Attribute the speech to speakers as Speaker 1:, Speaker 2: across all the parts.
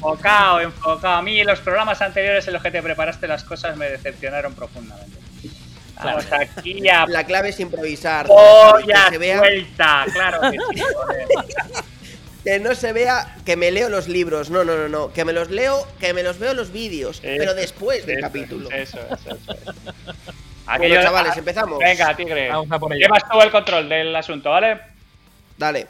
Speaker 1: Pues
Speaker 2: enfocado, enfocado. A mí los programas anteriores en los que te preparaste las cosas me decepcionaron profundamente. Vamos aquí a...
Speaker 3: La clave es improvisar.
Speaker 2: Polla
Speaker 3: que se
Speaker 2: claro que
Speaker 3: no se vea que me leo los libros. No, no, no, no. Que me los leo, que me los veo los vídeos, pero después del
Speaker 2: eso,
Speaker 3: capítulo.
Speaker 2: Eso, eso, eso.
Speaker 3: Bueno, chavales, empezamos.
Speaker 2: Venga, tigre.
Speaker 1: Vamos a por ello.
Speaker 2: Todo el control del asunto, ¿vale?
Speaker 3: Dale.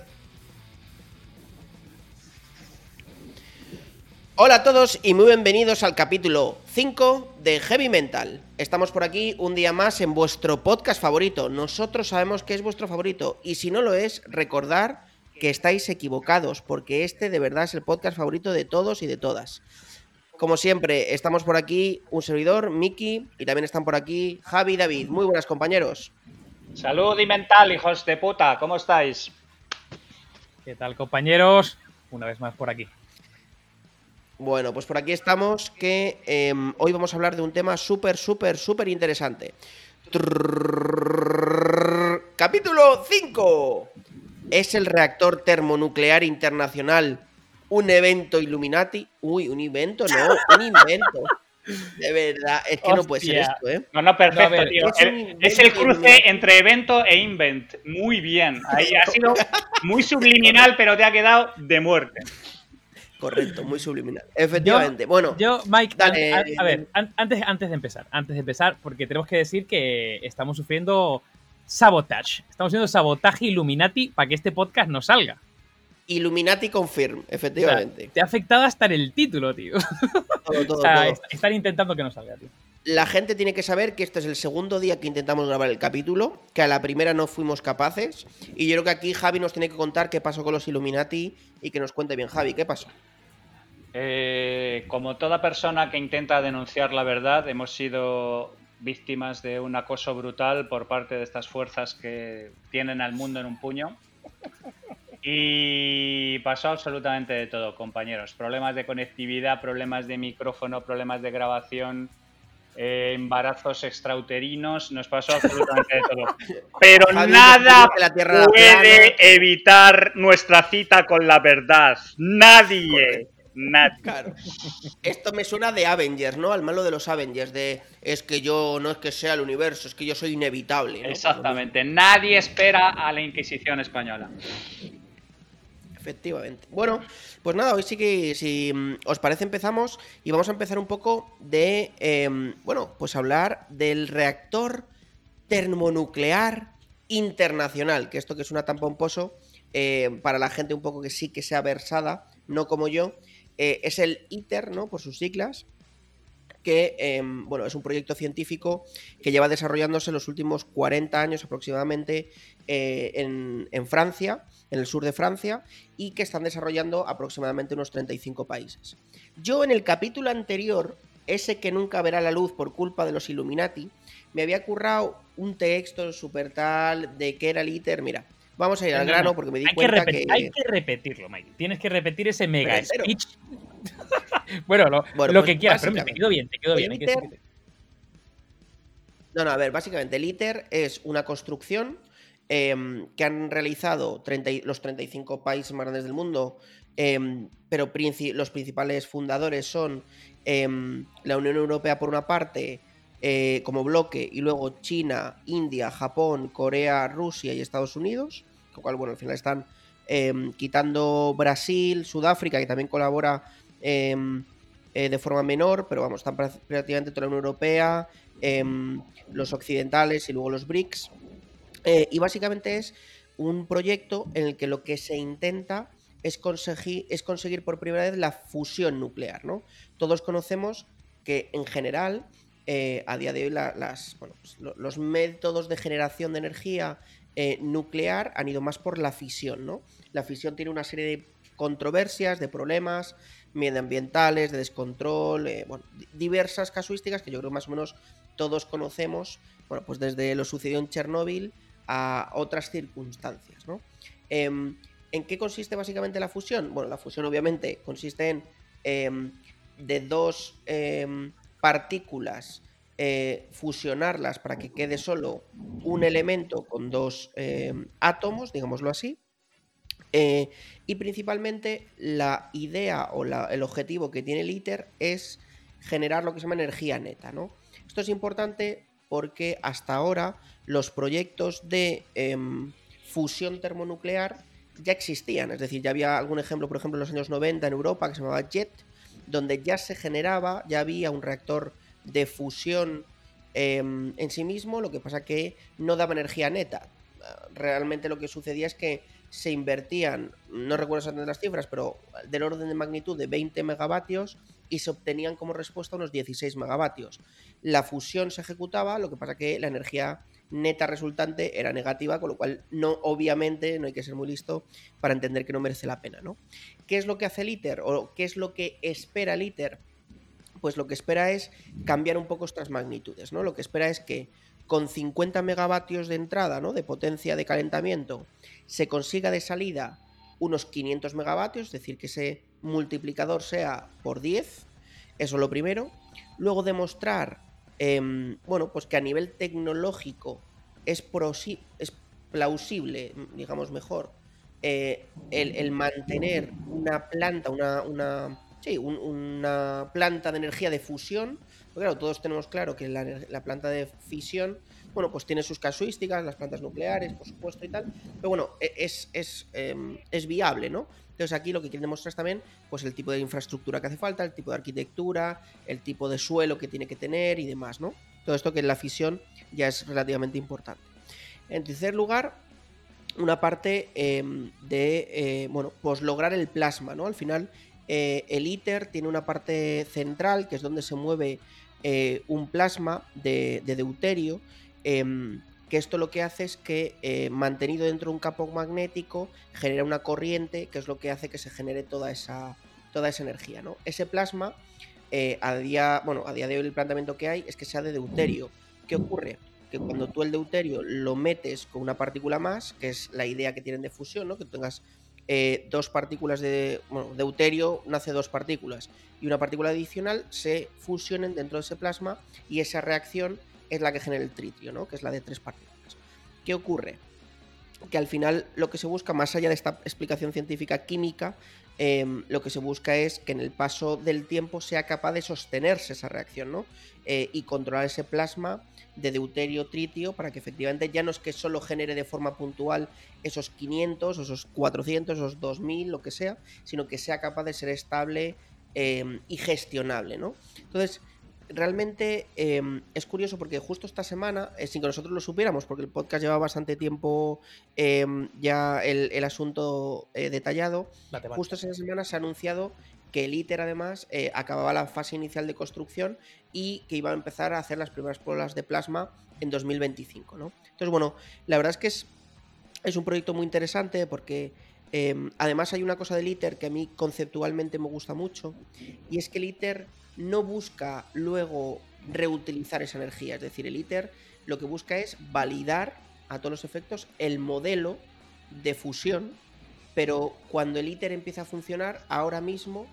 Speaker 3: Hola a todos y muy bienvenidos al capítulo 5 de Heavy Mental. Estamos por aquí un día más en vuestro podcast favorito. Nosotros sabemos que es vuestro favorito y si no lo es, recordar que estáis equivocados porque este de verdad es el podcast favorito de todos y de todas. Como siempre, estamos por aquí un servidor, Miki, y también están por aquí Javi y David. Muy buenas compañeros.
Speaker 2: Salud y mental, hijos de puta, ¿cómo estáis?
Speaker 1: ¿Qué tal compañeros? Una vez más por aquí.
Speaker 3: Bueno, pues por aquí estamos que em, hoy vamos a hablar de un tema súper, súper, súper interesante. Capítulo 5. ¿Es el reactor termonuclear internacional un evento Illuminati? Uy, un evento, no, un invento. De verdad, es que no puede ser esto, ¿eh?
Speaker 2: No, no, perfecto,
Speaker 1: no, ver,
Speaker 2: tío.
Speaker 3: Es,
Speaker 2: el, cruce entre evento e invent. Muy bien. Ahí ha sido muy subliminal, pero te ha quedado de muerte.
Speaker 3: Correcto, muy subliminal. Efectivamente. bueno,
Speaker 1: Yo, Mike,
Speaker 3: Dale.
Speaker 1: a, a ver, an- antes, antes de empezar, antes de empezar, porque tenemos que decir que estamos sufriendo sabotage. Estamos haciendo sabotaje Illuminati para que este podcast no salga.
Speaker 3: Illuminati Confirm,
Speaker 1: O sea,
Speaker 3: efectivamente.
Speaker 1: te ha afectado hasta en el título, tío.
Speaker 3: Todo, todo,
Speaker 1: O sea,
Speaker 3: todo.
Speaker 1: est- están intentando que no salga, tío.
Speaker 3: La gente tiene que saber que este es el segundo día que intentamos grabar el capítulo, que a la primera no fuimos capaces. Y yo creo que aquí Javi nos tiene que contar qué pasó con los Illuminati y que nos cuente bien. Javi, ¿qué pasó?
Speaker 2: Eh, como toda persona que intenta denunciar la verdad, hemos sido víctimas de un acoso brutal por parte de estas fuerzas que tienen al mundo en un puño. Y pasó absolutamente de todo, compañeros. Problemas de conectividad, problemas de micrófono, problemas de grabación, eh, embarazos extrauterinos, nos pasó absolutamente de todo. Pero
Speaker 3: Javi,
Speaker 2: nada
Speaker 3: la
Speaker 2: puede evitar nuestra cita con la verdad. Nadie. Nadie.
Speaker 3: Claro. Esto me suena de Avengers, ¿no? Al malo de los Avengers, de es que yo no es que sea el universo, es que yo soy inevitable. ¿no?
Speaker 2: Exactamente. Nadie espera a la Inquisición española.
Speaker 3: Efectivamente. Bueno, pues nada, hoy sí que, si mm, os parece, empezamos y vamos a empezar un poco de, em, bueno, pues hablar del reactor termonuclear internacional, que esto que suena tan pomposo, eh, para la gente un poco que sí que sea versada, no como yo, eh, es el ITER, ¿no? Por sus siglas, que, em, bueno, es un proyecto científico que lleva desarrollándose los últimos 40 años aproximadamente eh, en, Francia, en el sur de Francia, y que están desarrollando aproximadamente unos 35 países. Yo en el capítulo anterior, ese que nunca verá la luz por culpa de los Illuminati, me había currado un texto súper tal de que era el ITER. Mira, vamos a ir al
Speaker 1: No, no,
Speaker 3: grano
Speaker 1: no.
Speaker 3: porque me di
Speaker 1: Hay que,
Speaker 3: cuenta
Speaker 1: repetir-
Speaker 3: que...
Speaker 1: hay que repetirlo, Mike. Tienes que repetir ese mega speech. bueno, lo,
Speaker 3: Bueno,
Speaker 1: lo
Speaker 3: pues
Speaker 1: que quieras, pero
Speaker 3: básicamente,
Speaker 1: quedó bien, te quedó bien.
Speaker 3: el
Speaker 1: hay que
Speaker 3: ITER
Speaker 1: decirte.
Speaker 3: No, no, a ver, básicamente el ITER es una construcción em, que han realizado 30 y- los 35 países más grandes del mundo, em, pero princi- los principales fundadores son em, la Unión Europea por una parte, eh, como bloque, y luego China, India, Japón, Corea, Rusia y Estados Unidos, con lo cual, bueno, al final están em, quitando Brasil, Sudáfrica, que también colabora em, eh, de forma menor, pero vamos, están prácticamente toda la Unión Europea, em, los occidentales y luego los BRICS. Eh, y básicamente es un proyecto en el que lo que se intenta es conseguir, es conseguir por primera vez la fusión nuclear, ¿no? Todos conocemos que en general, eh, a día de hoy, pues, lo- los métodos de generación de energía eh, nuclear han ido más por la fisión, ¿no? La fisión tiene una serie de controversias, de problemas medioambientales, de descontrol, eh, bueno, di- diversas casuísticas que yo creo más o menos todos conocemos, bueno, pues desde lo sucedido en Chernóbil a otras circunstancias. Em, ¿En qué consiste básicamente la fusión? Bueno, la fusión obviamente consiste en em, de dos em, partículas eh, fusionarlas para que quede solo un elemento con dos em, átomos, digámoslo así. Eh, y principalmente la idea o el objetivo que tiene el ITER es generar lo que se llama energía neta. ¿no? Esto es importante porque hasta ahora los proyectos de em, fusión termonuclear ya existían. Es decir, ya había algún ejemplo, por ejemplo, en los años 90 en Europa que se llamaba JET, donde ya se generaba, ya había un reactor de fusión em, en sí mismo, lo que pasa que no daba energía neta. Realmente lo que sucedía es que se invertían, no recuerdo exactamente las cifras, pero del orden de magnitud de 20 megavatios y se obtenían como respuesta unos 16 megavatios. La fusión se ejecutaba, lo que pasa que la energía neta resultante era negativa, con lo cual no, obviamente, no hay que ser muy listo para entender que no merece la pena, ¿no? ¿Qué es lo que hace el ITER o qué es lo que espera el ITER? Pues lo que espera es cambiar un poco estas magnitudes, ¿no? Lo que espera es que con 50 megavatios de entrada, ¿no? De potencia de calentamiento, se consiga de salida unos 500 megavatios, es decir, que ese multiplicador sea por 10, eso es lo primero. Luego demostrar Em, bueno, pues que a nivel tecnológico es, es plausible, digamos mejor, eh, el, mantener una planta, una, una, una planta de energía de fusión. Claro, todos tenemos claro que la, planta de fisión, bueno, pues tiene sus casuísticas, las plantas nucleares, por supuesto, y tal. Pero bueno, e, es, es, em, es viable, ¿no? Entonces aquí lo que quieren demostrar es también pues el tipo de infraestructura que hace falta, el tipo de arquitectura, el tipo de suelo que tiene que tener y demás, ¿no? Todo esto que en la fisión ya es relativamente importante. En tercer lugar, una parte em, de, eh, bueno, pues lograr el plasma, ¿no? Al final, eh, el ITER tiene una parte central, que es donde se mueve eh, un plasma de, de deuterio, em, que esto lo que hace es que eh, mantenido dentro de un campo magnético genera una corriente que es lo que hace que se genere toda esa, toda esa energía. ¿no? Ese plasma, eh, a, día, bueno, a día de hoy el planteamiento que hay es que sea de deuterio. ¿Qué ocurre? Que cuando tú el deuterio lo metes con una partícula más, que es la idea que tienen de fusión, ¿no? que tengas eh, dos partículas de bueno, deuterio, nace dos partículas y una partícula adicional se fusionen dentro de ese plasma y esa reacción es la que genera el tritio, ¿no? que es la de tres partículas. ¿Qué ocurre? Que al final lo que se busca, más allá de esta explicación científica química, em, lo que se busca es que en el paso del tiempo sea capaz de sostenerse esa reacción ¿no? Eh, y controlar ese plasma de deuterio-tritio para que efectivamente ya no es que solo genere de forma puntual esos 500, esos 400, esos 2000, lo que sea, sino que sea capaz de ser estable em, y gestionable. ¿no? Entonces, realmente em, es curioso porque justo esta semana, eh, sin que nosotros lo supiéramos, porque el podcast lleva bastante tiempo em, ya el, asunto eh, detallado, justo esta semana se ha anunciado que el ITER además eh, acababa la fase inicial de construcción y que iba a empezar a hacer las primeras pruebas de plasma en 2025. ¿no? Entonces, bueno, la verdad es que es, es un proyecto muy interesante porque em, además hay una cosa del ITER que a mí conceptualmente me gusta mucho y es que el ITER no busca luego reutilizar esa energía. Es decir, el ITER lo que busca es validar a todos los efectos el modelo de fusión, pero cuando el ITER empieza a funcionar, ahora mismo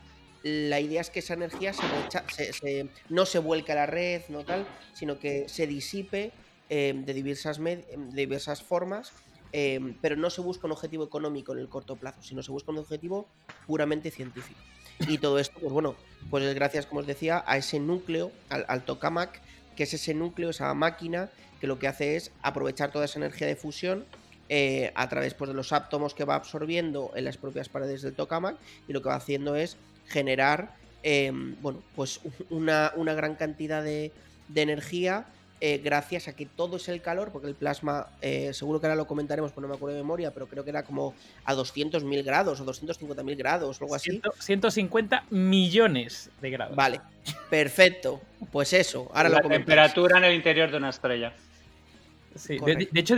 Speaker 3: la idea es que esa energía se, no se vuelque a la red, no tal, sino que se disipe em, de, diversas de diversas formas, em, pero no se busca un objetivo económico en el corto plazo, sino se busca un objetivo puramente científico. Y todo esto, pues bueno, pues es gracias, como os decía, a ese núcleo, al, tokamak, que es ese núcleo, esa máquina, que lo que hace es aprovechar toda esa energía de fusión eh, a través pues, de los átomos que va absorbiendo en las propias paredes del tokamak y lo que va haciendo es generar em, bueno, pues una, una gran cantidad de, de energía eh, gracias a que todo es el calor, porque el plasma, eh, seguro que ahora lo comentaremos, pues no me acuerdo de memoria, pero creo que era como a 200.000 grados o 250.000 grados o algo así.
Speaker 1: 150 millones de grados.
Speaker 3: Vale, perfecto. Pues eso, ahora
Speaker 2: la
Speaker 3: lo
Speaker 2: temperatura en el interior de una estrella.
Speaker 1: Sí, de, hecho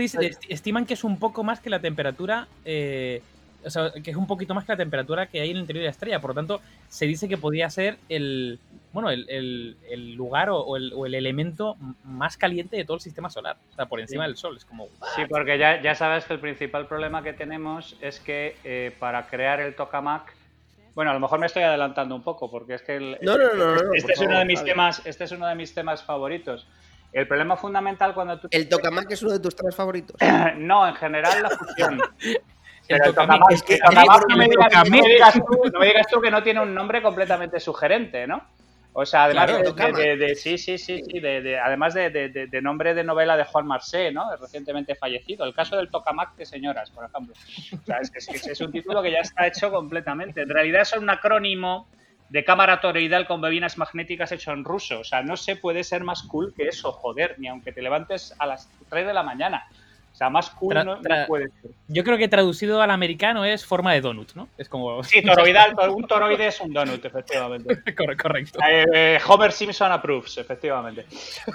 Speaker 1: estiman que es un poco más que la temperatura eh, o sea, que es un poquito más que la temperatura que hay en el interior de la estrella. Por lo tanto, se dice que podría ser el, bueno, el, lugar o, el, elemento más caliente de todo el sistema solar. O sea, por encima del Sol. Es como.
Speaker 2: Sí, porque ya, ya sabes que el principal problema que tenemos es que eh, para crear el tokamak. Bueno, a lo mejor me estoy adelantando un poco, porque es que el,
Speaker 3: no, no, no, no,
Speaker 2: este, es uno de mis temas, este es uno de mis temas favoritos. El problema fundamental cuando tú...
Speaker 3: ¿El tokamak es uno de tus temas favoritos?
Speaker 2: no, en general la fusión. no me digas tú que no tiene un nombre completamente sugerente, ¿no? O sea, además de, Sí, sí, sí, sí. De, además de, nombre de novela de Juan Marsé, ¿no? Recientemente fallecido. El caso del Tokamak de señoras, por ejemplo. O sea, es, es, un título que ya está hecho completamente. En realidad es un acrónimo de cámara toroidal con bobinas magnéticas hecho en ruso. O sea, no se puede ser más cool que eso, joder, ni aunque te levantes a las 3 de la mañana. O sea, más cool no, puede ser.
Speaker 1: Yo creo que traducido al americano es forma de donut, ¿no? Es como.
Speaker 2: Sí, toroidal, un toroide es un donut, efectivamente.
Speaker 1: Correcto.
Speaker 2: Eh, eh, Homer Simpson approves, efectivamente.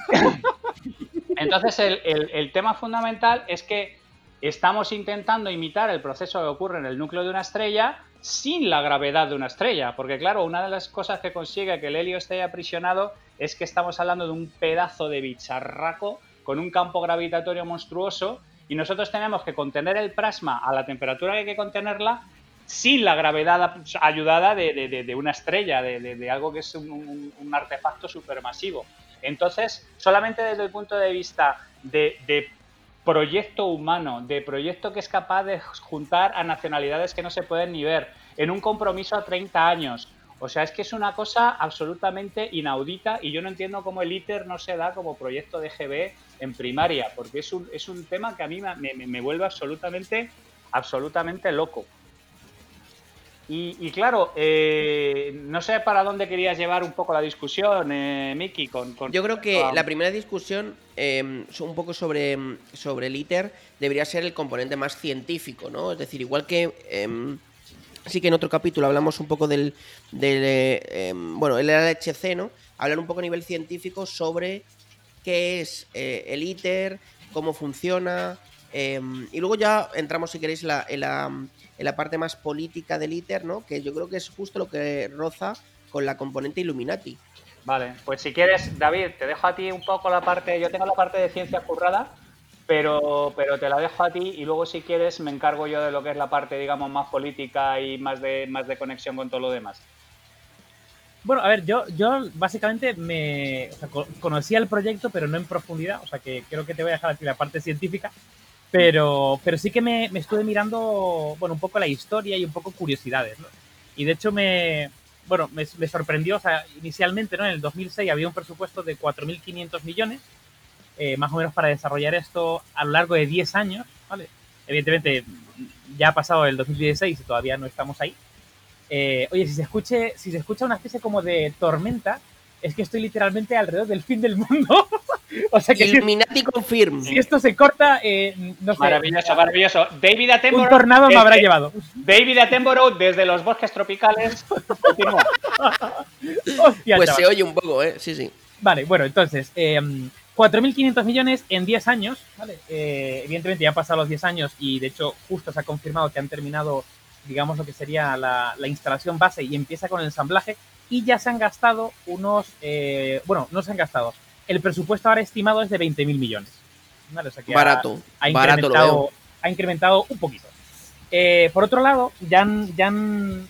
Speaker 2: Entonces, el, el tema fundamental es que estamos intentando imitar el proceso que ocurre en el núcleo de una estrella sin la gravedad de una estrella, porque claro, una de las cosas que consigue que el helio esté aprisionado es que estamos hablando de un pedazo de bicharraco con un campo gravitatorio monstruoso y nosotros tenemos que contener el plasma a la temperatura que hay que contenerla sin la gravedad ayudada de, una estrella, de, algo que es un, artefacto supermasivo. Entonces, solamente desde el punto de vista de, proyecto humano, de proyecto que es capaz de juntar a nacionalidades que no se pueden ni ver, en un compromiso a 30 años, o sea, es que es una cosa absolutamente inaudita y yo no entiendo cómo el ITER no se da como proyecto de GB en primaria, porque es un, es un tema que a mí me, vuelve absolutamente, absolutamente loco. Y, claro, eh, no sé para dónde querías llevar un poco la discusión, eh, Miki. Con,
Speaker 3: Yo creo que la primera discusión, eh, un poco sobre, sobre el ITER, debería ser el componente más científico, ¿no? Es decir, igual que em, Así que en otro capítulo hablamos un poco del, eh, em, bueno, el LHC, ¿no? Hablar un poco a nivel científico sobre qué es eh, el ITER, cómo funciona, em, y luego ya entramos, si queréis, en, la, parte más política del ITER, ¿no? Que yo creo que es justo lo que roza con la componente Illuminati.
Speaker 2: Vale, pues si quieres, David, te dejo a ti un poco la parte, yo tengo la parte de ciencia currada, pero, pero te la dejo a ti y luego si quieres me encargo yo de lo que es la parte, digamos, más política y más de, más de conexión con todo lo demás.
Speaker 1: Bueno, a ver, yo, yo básicamente me conocía el proyecto, pero no en profundidad, o sea que creo que te voy a dejar aquí la parte científica, pero, pero sí que me, estuve mirando, bueno, un poco la historia y un poco curiosidades, ¿no? Y de hecho me, bueno, me, me sorprendió, o sea, inicialmente, ¿no? En el 2006 había un presupuesto de 4.500 millones, eh, más o menos para desarrollar esto a lo largo de 10 años, ¿vale? Evidentemente ya ha pasado el 2016 y todavía no estamos ahí. Eh, oye, si se, escuche, si se escucha una especie como de tormenta, es que estoy literalmente alrededor del fin del mundo.
Speaker 3: o sea que Illuminati confirm.
Speaker 1: Si esto se corta, eh, no sé.
Speaker 2: Maravilloso, maravilloso. David Attenborough.
Speaker 1: Un tornado me habrá llevado.
Speaker 2: David Attenborough desde los bosques tropicales.
Speaker 3: pues se oye un poco, ¿eh? Sí, sí.
Speaker 1: Vale, bueno, entonces, 4.500 millones en 10 años, ¿vale? Eh, evidentemente ya han pasado los 10 años y de hecho justo se ha confirmado que han terminado, digamos, lo que sería la, instalación base y empieza con el ensamblaje y ya se han gastado unos, eh, bueno, no se han gastado, el presupuesto ahora estimado es de 20.000 millones.
Speaker 3: barato,
Speaker 1: ha, incrementado, ha incrementado un poquito. Eh, por otro lado, ya han, ya han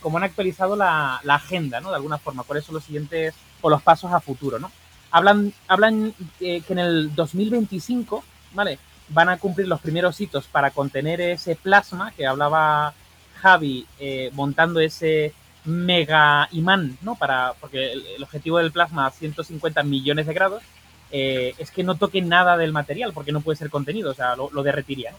Speaker 1: como han actualizado la, la, agenda, ¿no? De alguna forma, cuáles son los siguientes o los pasos a futuro, ¿no? Hablan, hablan eh, que en el 2025, ¿vale? Van a cumplir los primeros hitos para contener ese plasma que hablaba Javi eh, montando ese mega imán, ¿no? Para, porque el, objetivo del plasma a 150 millones de grados eh, es que no toque nada del material porque no puede ser contenido, o sea, lo, derretiría.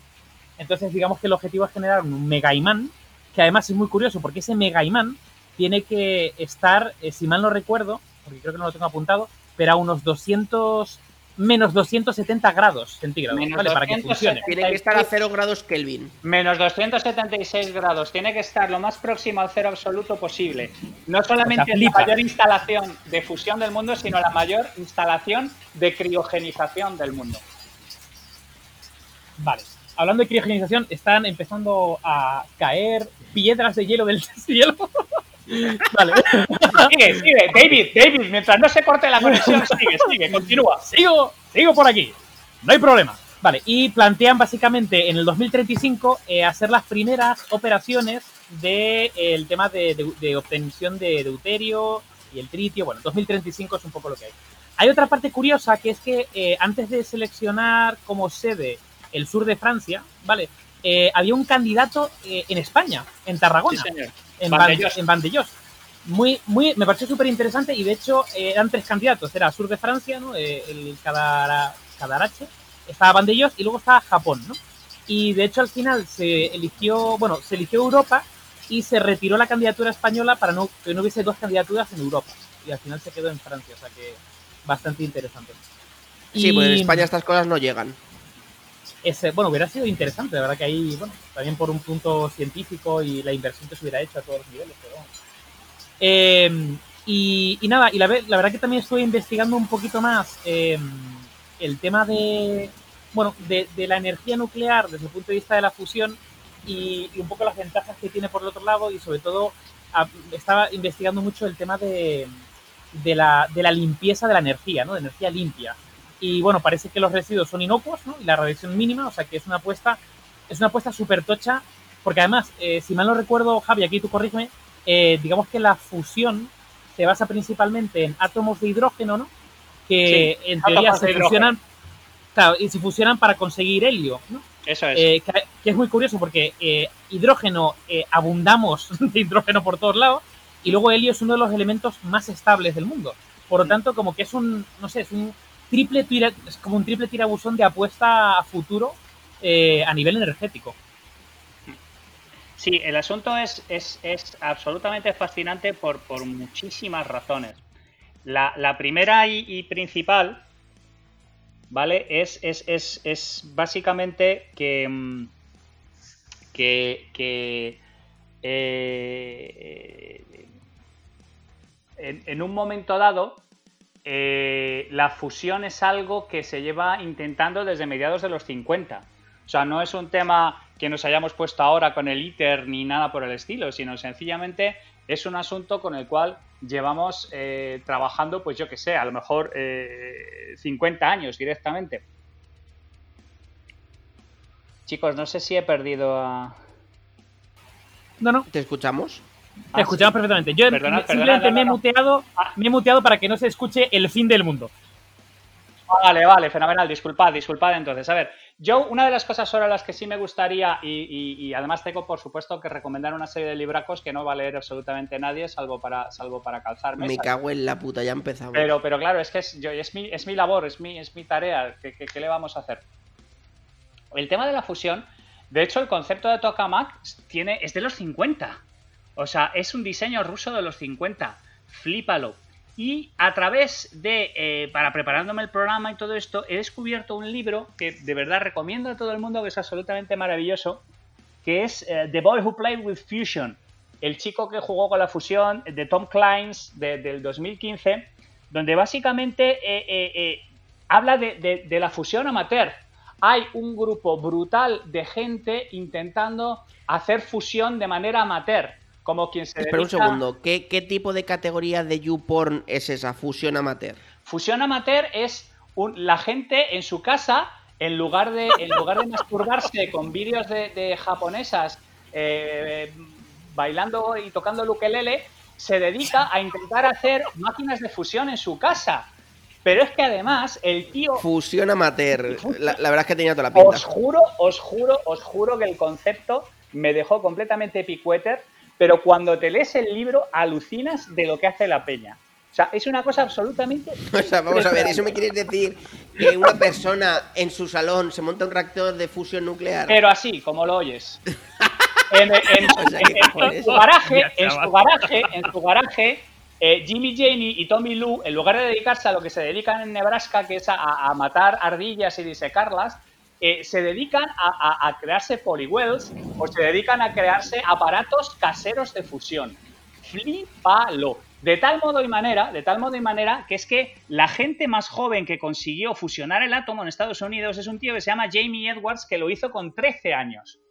Speaker 1: Entonces, digamos que el objetivo es generar un mega imán, que además es muy curioso porque ese mega imán tiene que estar, si mal no recuerdo, porque creo que no lo tengo apuntado, pero a unos 200 menos 270 grados centígrados, Para que funcione.
Speaker 3: Tiene que estar a 0 grados Kelvin.
Speaker 2: Menos 276 grados. Tiene que estar lo más próximo al cero absoluto posible. No solamente la mayor instalación de fusión del mundo, sino la mayor instalación de criogenización del mundo.
Speaker 1: Vale. Hablando de criogenización, están empezando a caer piedras de hielo del cielo.
Speaker 2: Vale. Sigue, sigue. David, David, mientras no se corte la conexión, sigue, sigue, continúa.
Speaker 1: Sigo, sigo por aquí. No hay problema. Vale, y plantean básicamente en el 2035 eh, hacer las primeras operaciones del de, tema de, obtención de deuterio y el tritio. Bueno, 2035 es un poco lo que hay. Hay otra parte curiosa que es que eh, antes de seleccionar como sede el sur de Francia, ¿vale? eh, había un candidato eh, en España, en Tarragona, En, Vandellós. Muy, muy, me pareció súper interesante y de hecho eran tres candidatos. Era Sur de Francia, ¿no? el Cadarache, estaba Vandellós y luego estaba Japón, ¿no? Y de hecho al final se eligió, bueno, se eligió Europa y se retiró la candidatura española para no, que no hubiese dos candidaturas en Europa. Y al final se quedó en Francia, o sea que bastante interesante.
Speaker 3: Sí, pues en España estas cosas no llegan.
Speaker 1: Ese, bueno, hubiera sido interesante, la verdad que ahí, bueno, también por un punto científico y la inversión que se hubiera hecho a todos los niveles, pero em, y, nada, y la, la, verdad que también estoy investigando un poquito más em, el tema de, bueno, de, la energía nuclear desde el punto de vista de la fusión y, un poco las ventajas que tiene por el otro lado y sobre todo estaba investigando mucho el tema de, de, la, de la limpieza de la energía, ¿no? De energía limpia. Y bueno, parece que los residuos son inocuos, ¿no? Y la radiación mínima, o sea que es una apuesta, es una apuesta súper tocha, porque además, eh, si mal no recuerdo, Javi, aquí tú corrígeme, eh, digamos que la fusión se basa principalmente en átomos de hidrógeno, ¿no? Que en teoría se fusionan, claro, y se fusionan para conseguir helio, ¿no?
Speaker 2: Eso es.
Speaker 1: Eh, que, es muy curioso porque hidrógeno, abundamos de hidrógeno por todos lados, y luego helio es uno de los elementos más estables del mundo. Por lo tanto, como que es un, no sé, es un triple tira, es como un triple tirabuzón de apuesta a futuro eh, a nivel energético.
Speaker 2: Sí, el asunto es, es, absolutamente fascinante por, muchísimas razones. La, primera y, principal, ¿vale? Es, es, básicamente que, mm, que, eh, en, un momento dado, eh, la fusión es algo que se lleva intentando desde mediados de los 50. O sea, no es un tema que nos hayamos puesto ahora con el ITER ni nada por el estilo, sino sencillamente es un asunto con el cual llevamos eh, trabajando, pues yo que sé, a lo mejor 50 eh, años directamente. Chicos, no sé si he perdido a...
Speaker 3: No, no. ¿Te escuchamos?
Speaker 1: Te escuchamos perfectamente. Yo simplemente me, he muteado, ah. me he muteado para que no se escuche el fin del mundo.
Speaker 2: Vale, vale, fenomenal. Disculpad, disculpad entonces. A ver, yo una de las cosas sobre las que sí me gustaría, y, además tengo por supuesto que recomendar una serie de libracos que no va a leer absolutamente nadie, salvo para, salvo para calzarme.
Speaker 3: Me cago en la puta, ya empezamos.
Speaker 2: Pero, pero claro, es que es, yo, es, mi, es mi labor, es mi, es mi tarea. ¿Qué, qué, le vamos a hacer? El tema de la fusión, de hecho, el concepto de tokamak tiene, es de los 50. O sea, es un diseño ruso de los 50. Flípalo. Y a través de, eh, para preparándome el programa y todo esto, he descubierto un libro que de verdad recomiendo a todo el mundo, que es absolutamente maravilloso, que es eh, The Boy Who Played with Fusion, el chico que jugó con la fusión de Tom Kleins del 2015, donde básicamente eh, habla de, de la fusión amateur. Hay un grupo brutal de gente intentando hacer fusión de manera amateur como quien se
Speaker 3: Espera un segundo, ¿Qué, tipo de categoría de YouPorn es esa fusión amateur?
Speaker 2: Fusión amateur es la gente en su casa, en lugar de, en lugar de masturbarse con vídeos de, japonesas eh, bailando y tocando el ukelele, se dedica a intentar hacer máquinas de fusión en su casa. Pero es que además el tío...
Speaker 3: Fusión amateur. La, verdad es que tenía toda la pinta.
Speaker 2: Os juro, os juro, os juro que el concepto me dejó completamente picueter pero cuando te lees el libro alucinas de lo que hace la peña. O sea, es una cosa absolutamente...
Speaker 3: O sea, vamos a ver, ¿eso me quieres decir que una persona en su salón se monta un reactor de fusión nuclear?
Speaker 2: Pero así, como lo oyes. En, su garaje, en su garaje, en su garaje, eh, Jimmy Janey y Tommy Lou, en lugar de dedicarse a lo que se dedican en Nebraska, que es a matar ardillas y disecarlas, eh, se dedican a, crearse polywells o se dedican a crearse aparatos caseros de fusión. Flipalo. De tal modo y manera, de tal modo y manera que es que la gente más joven que consiguió fusionar el átomo en Estados Unidos es un tío que se llama Jamie Edwards que lo hizo con 13 años.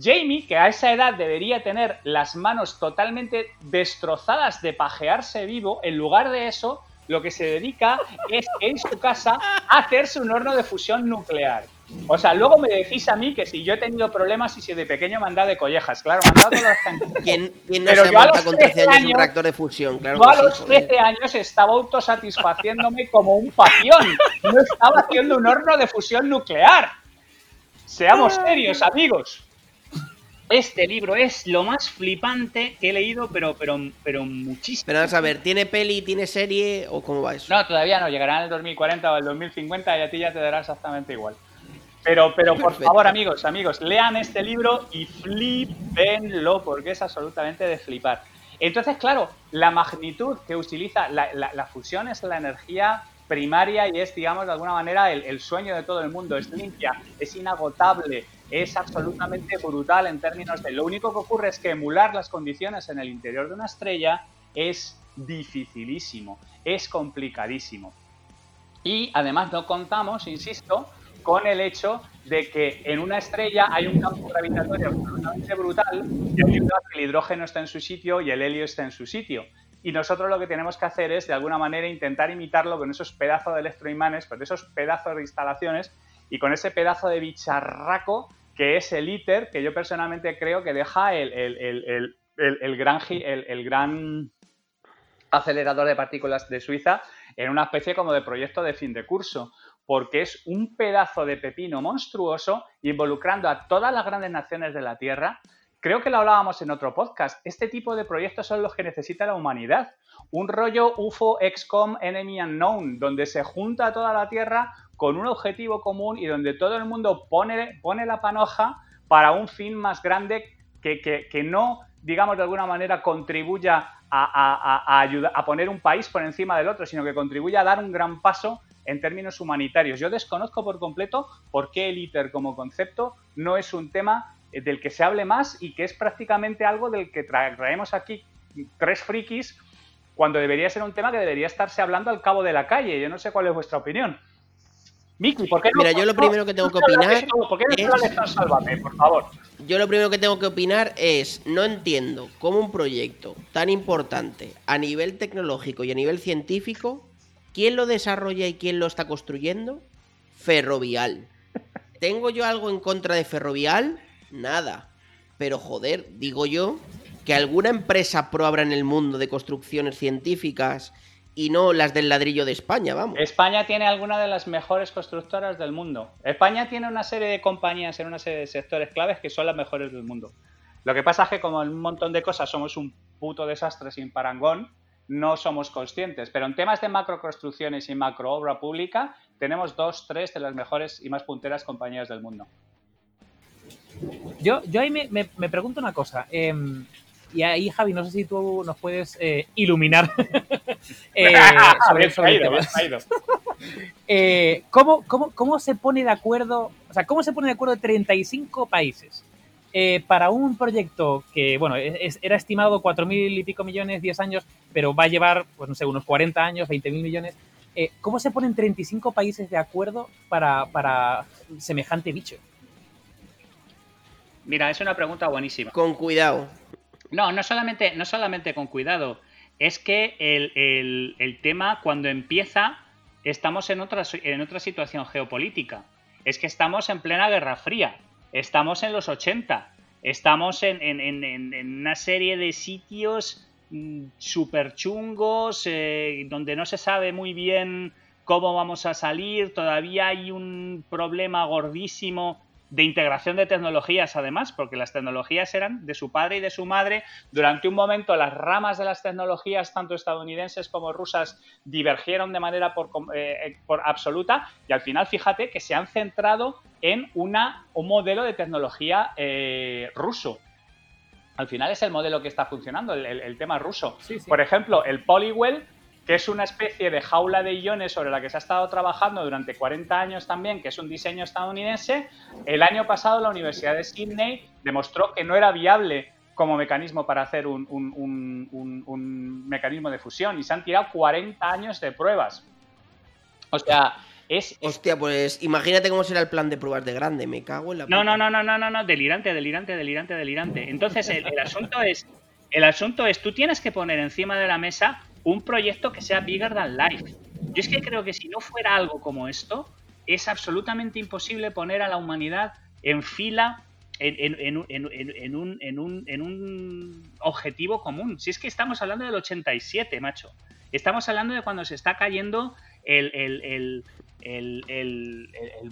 Speaker 2: Jamie, que a esa edad debería tener las manos totalmente destrozadas de pajearse vivo, en lugar de eso, lo que se dedica es en su casa a hacerse un horno de fusión nuclear. O sea, luego me decís a mí que si yo he tenido problemas y si de pequeño me han dado de collejas. Claro, me han dado todas
Speaker 3: las ¿Quién, quién no Pero se monta con 13 años, un reactor de fusión? Claro
Speaker 2: yo a los 13 años estaba autosatisfaciéndome como un pación. No estaba haciendo un horno de fusión nuclear. Seamos serios, amigos. Este libro es lo más flipante que he leído, pero, pero, pero muchísimo.
Speaker 3: Pero vamos a ver, ¿tiene peli, tiene serie o cómo va eso?
Speaker 2: No, todavía no. Llegará en el 2040 o el 2050 y a ti ya te dará exactamente igual. Pero, pero por favor, amigos, amigos, lean este libro y flipenlo, porque es absolutamente de flipar. Entonces, claro, la magnitud que utiliza la, la, fusión es la energía primaria y es, digamos, de alguna manera el, el, sueño de todo el mundo. Es limpia, es inagotable, es absolutamente brutal en términos de... Lo único que ocurre es que emular las condiciones en el interior de una estrella es dificilísimo, es complicadísimo. Y además no contamos, insisto, con el hecho de que en una estrella hay un campo gravitatorio absolutamente brutal que ayuda a que el hidrógeno esté en su sitio y el helio esté en su sitio. Y nosotros lo que tenemos que hacer es, de alguna manera, intentar imitarlo con esos pedazos de electroimanes, con esos pedazos de instalaciones y con ese pedazo de bicharraco que es el ITER, que yo personalmente creo que deja el, gran acelerador de partículas de Suiza en una especie como de proyecto de fin de curso, porque es un pedazo de pepino monstruoso involucrando a todas las grandes naciones de la Tierra. Creo que lo hablábamos en otro podcast. Este tipo de proyectos son los que necesita la humanidad. Un rollo UFO XCOM Enemy Unknown, donde se junta toda la Tierra con un objetivo común y donde todo el mundo pone, pone la panoja para un fin más grande que, que, no, digamos, de alguna manera contribuya a, ayudar, a poner un país por encima del otro, sino que contribuya a dar un gran paso en términos humanitarios. Yo desconozco por completo por qué el ITER como concepto no es un tema del que se hable más y que es prácticamente algo del que traemos aquí tres frikis cuando debería ser un tema que debería estarse hablando al cabo de la calle. Yo no sé cuál es vuestra opinión. Miki, ¿por qué
Speaker 3: no? Mira, yo lo primero que tengo que opinar.
Speaker 2: ¿Por qué no es... Sálvame, por favor?
Speaker 3: Yo lo primero que tengo que opinar es: no entiendo cómo un proyecto tan importante a nivel tecnológico y a nivel científico, ¿quién lo desarrolla y quién lo está construyendo? Ferrovial. ¿Tengo yo algo en contra de Ferrovial? Nada. Pero joder, digo yo que alguna empresa pro en el mundo de construcciones científicas y no las del ladrillo de España, vamos.
Speaker 2: España tiene alguna de las mejores constructoras del mundo. España tiene una serie de compañías en una serie de sectores claves que son las mejores del mundo. Lo que pasa es que como en un montón de cosas somos un puto desastre sin parangón, no somos conscientes. Pero en temas de macroconstrucciones y macro obra pública, tenemos dos, tres de las mejores y más punteras compañías del mundo.
Speaker 1: Yo, yo ahí me, pregunto una cosa. Em, y ahí, Javi, no sé si tú nos puedes eh, iluminar eh, sobre, sobre eh, ¿cómo, cómo, cómo, se pone de acuerdo, o sea, cómo se pone de acuerdo 35 países para un proyecto que, bueno, era estimado 4.000 y pico millones, 10 años, pero va a llevar, pues no sé, unos 40 años, 20.000 millones? ¿Cómo se ponen 35 países de acuerdo para, para semejante bicho?
Speaker 2: Mira, es una pregunta buenísima.
Speaker 3: Con cuidado.
Speaker 2: No, no solamente, no solamente con cuidado. Es que el, tema, cuando empieza, estamos en otra, en otra situación geopolítica. Es que estamos en plena Guerra Fría. Estamos en los 80. Estamos en, una serie de sitios mm, súper chungos, eh, donde no se sabe muy bien cómo vamos a salir. Todavía hay un problema gordísimo de integración de tecnologías además, porque las tecnologías eran de su padre y de su madre. Durante un momento las ramas de las tecnologías, tanto estadounidenses como rusas, divergieron de manera por, eh, absoluta y al final fíjate que se han centrado en una, un modelo de tecnología eh, ruso. Al final es el modelo que está funcionando, el, tema ruso. Por ejemplo, el Polywell que es una especie de jaula de iones sobre la que se ha estado trabajando durante 40 años también, que es un diseño estadounidense. El año pasado la Universidad de Sydney demostró que no era viable como mecanismo para hacer un, mecanismo de fusión y se han tirado 40 años de pruebas. O sea, es,
Speaker 3: Hostia, pues imagínate cómo será el plan de pruebas de grande, me cago en la...
Speaker 2: No, no, no, no, no, no, no, delirante, delirante, delirante, delirante. Entonces el, el asunto es, el asunto es, tú tienes que poner encima de la mesa un proyecto que sea bigger than life. Yo es que creo que si no fuera algo como esto, es absolutamente imposible poner a la humanidad en fila en, un, objetivo común. Si es que estamos hablando del 87, macho. Estamos hablando de cuando se está cayendo el, el,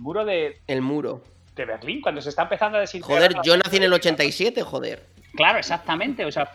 Speaker 2: muro de...
Speaker 3: El muro.
Speaker 2: de Berlín, cuando se está empezando a desintegrar.
Speaker 3: Joder, yo nací en el 87, joder.
Speaker 2: Claro, exactamente, o sea,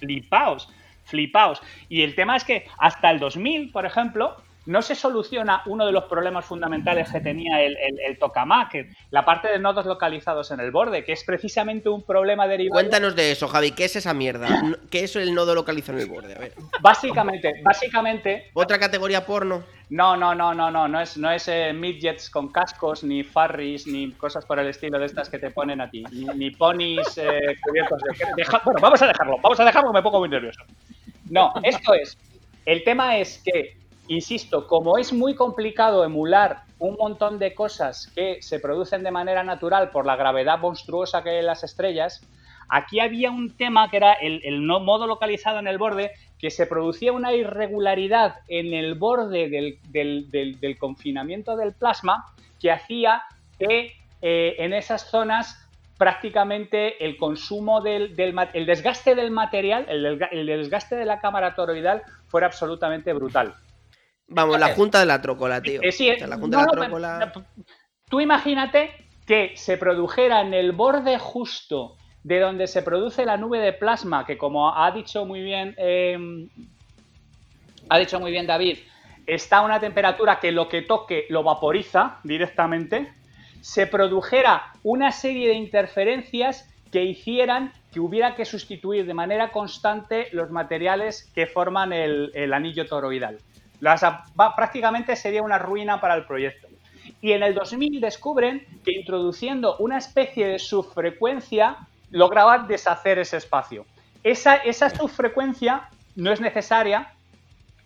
Speaker 2: flipaos, flipaos. Y el tema es que hasta el 2000, por ejemplo, no se soluciona uno de los problemas fundamentales que tenía el, el, tokamak, la parte de nodos localizados en el borde, que es precisamente un problema derivado.
Speaker 3: Cuéntanos de eso, Javi, ¿qué es esa mierda? ¿Qué es el nodo localizado en el borde? A ver.
Speaker 2: Básicamente, básicamente.
Speaker 3: ¿Otra categoría porno?
Speaker 2: No, no, no, no, no, no es, no es eh, midgets con cascos, ni farris, ni cosas por el estilo de estas que te ponen a ti, ni, ponis eh, cubiertos de... Bueno, vamos a dejarlo, vamos a dejarlo, me pongo muy nervioso. No, esto es. El tema es que Insisto, como es muy complicado emular un montón de cosas que se producen de manera natural por la gravedad monstruosa que hay en las estrellas, aquí había un tema que era el, no modo localizado en el borde, que se producía una irregularidad en el borde del, confinamiento del plasma que hacía que eh, en esas zonas prácticamente el consumo del, el desgaste del material, el desgaste de la cámara toroidal fuera absolutamente brutal.
Speaker 3: Vamos, la junta de la trócola, tío.
Speaker 2: Eh, sí, la junta de la trócola. tú imagínate que se produjera en el borde justo de donde se produce la nube de plasma, que como ha dicho muy bien, em, ha dicho muy bien David, está a una temperatura que lo que toque lo vaporiza directamente, se produjera una serie de interferencias que hicieran que hubiera que sustituir de manera constante los materiales que forman el anillo toroidal prácticamente sería una ruina para el proyecto. Y en el 2000 descubren que introduciendo una especie de subfrecuencia lograban deshacer ese espacio. Esa, esa subfrecuencia no es necesaria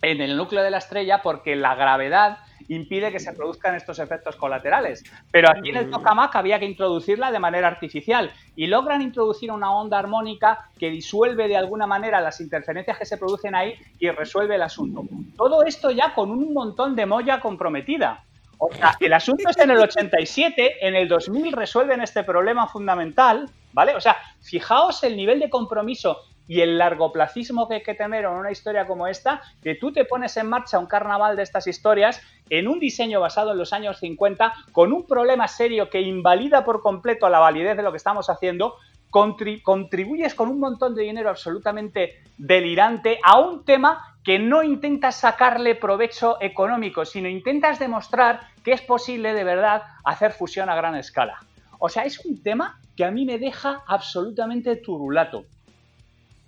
Speaker 2: en el núcleo de la estrella porque la gravedad impide que se produzcan estos efectos colaterales. Pero aquí en el tokamak había que introducirla de manera artificial y logran introducir una onda armónica que disuelve de alguna manera las interferencias que se producen ahí y resuelve el asunto. Todo esto ya con un montón de molla comprometida. O sea, el asunto es en el 87, en el 2000 resuelven este problema fundamental, ¿vale? O sea, fijaos el nivel de compromiso y el largoplacismo que hay que tener en una historia como esta, que tú te pones en marcha un carnaval de estas historias en un diseño basado en los años 50, con un problema serio que invalida por completo la validez de lo que estamos haciendo, contribuyes con un montón de dinero absolutamente delirante a un tema que no intentas sacarle provecho económico, sino intentas demostrar que es posible de verdad hacer fusión a gran escala. O sea, es un tema que a mí me deja absolutamente turulato.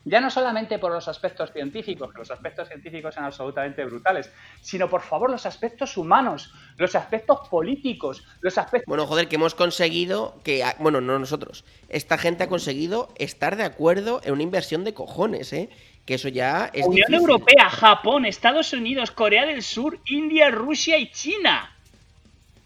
Speaker 2: Ya no solamente por los aspectos científicos, que los aspectos científicos son absolutamente brutales, sino por favor los aspectos humanos, los aspectos políticos, los aspectos...
Speaker 3: Bueno, joder, que hemos conseguido que... Bueno, no nosotros. Esta gente ha conseguido estar de acuerdo en una inversión de cojones, ¿eh? Que eso ya es...
Speaker 2: Unión Europea, Japón, Estados Unidos, Corea del Sur, India, Rusia y China.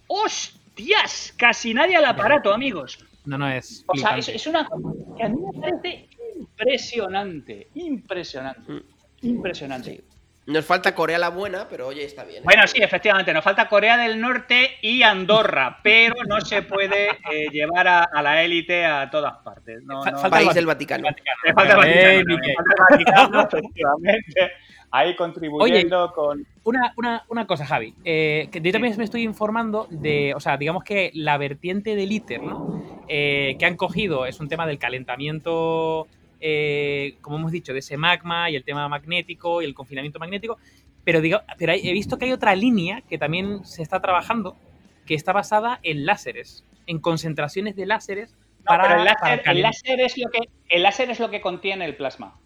Speaker 2: ¡Hostias! Casi nadie al aparato, amigos.
Speaker 1: No, no es.
Speaker 2: O sea, es, una que a mí me parece impresionante, impresionante, mm. impresionante.
Speaker 3: Nos falta Corea la buena, pero oye, está bien. ¿eh?
Speaker 2: Bueno, sí, efectivamente, nos falta Corea del Norte y Andorra, pero no se puede eh, llevar a, la élite a todas partes. No,
Speaker 3: País del Vaticano.
Speaker 2: falta el Vaticano, efectivamente ahí contribuyendo con...
Speaker 1: Una, una, una, cosa, Javi, eh, que yo también me estoy informando de, o sea, digamos que la vertiente del ITER, ¿no? Eh, que han cogido es un tema del calentamiento, eh, como hemos dicho, de ese magma y el tema magnético y el confinamiento magnético, pero, digo, pero he visto que hay otra línea que también se está trabajando, que está basada en láseres, en concentraciones de láseres.
Speaker 2: para, el, láser, es lo que, el láser es lo que contiene el plasma.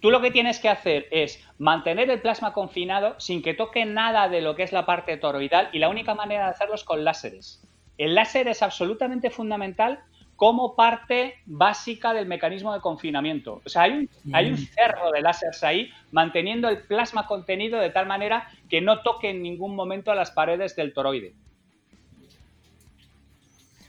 Speaker 2: Tú lo que tienes que hacer es mantener el plasma confinado sin que toque nada de lo que es la parte toroidal y la única manera de hacerlo es con láseres. El láser es absolutamente fundamental como parte básica del mecanismo de confinamiento. O sea, hay un, hay un mm. cerro de láseres ahí manteniendo el plasma contenido de tal manera que no toque en ningún momento a las paredes del toroide.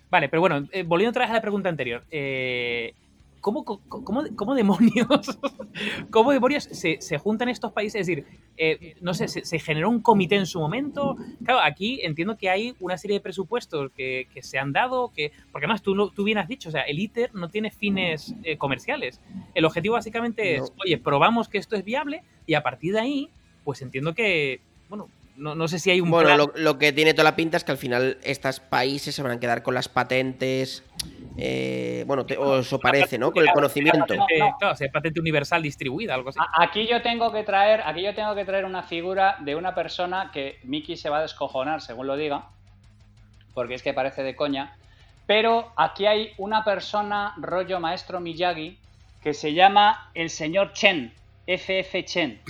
Speaker 1: Vale, pero bueno, eh, volviendo otra vez a la pregunta anterior. Eh, ¿cómo, cómo, demonios, cómo demonios se, juntan estos países? Es decir, eh, no sé, se, generó un comité en su momento. Claro, aquí entiendo que hay una serie de presupuestos que, se han dado, que porque además tú, tú bien has dicho, o sea, el ITER no tiene fines eh, comerciales. El objetivo básicamente es, oye, probamos que esto es viable y a partir de ahí, pues entiendo que, bueno, no, sé si hay un.
Speaker 3: Bueno, lo, que tiene toda la pinta es que al final estos países se van a quedar con las patentes. Eh, bueno, o eso parece, ¿no? Con el conocimiento.
Speaker 1: Claro, sea, patente universal distribuida, algo así.
Speaker 2: Aquí yo tengo que traer, aquí yo tengo que traer una figura de una persona que Mickey se va a descojonar, según lo diga, porque es que parece de coña. Pero aquí hay una persona, rollo maestro Miyagi, que se llama el señor Chen, FF Chen.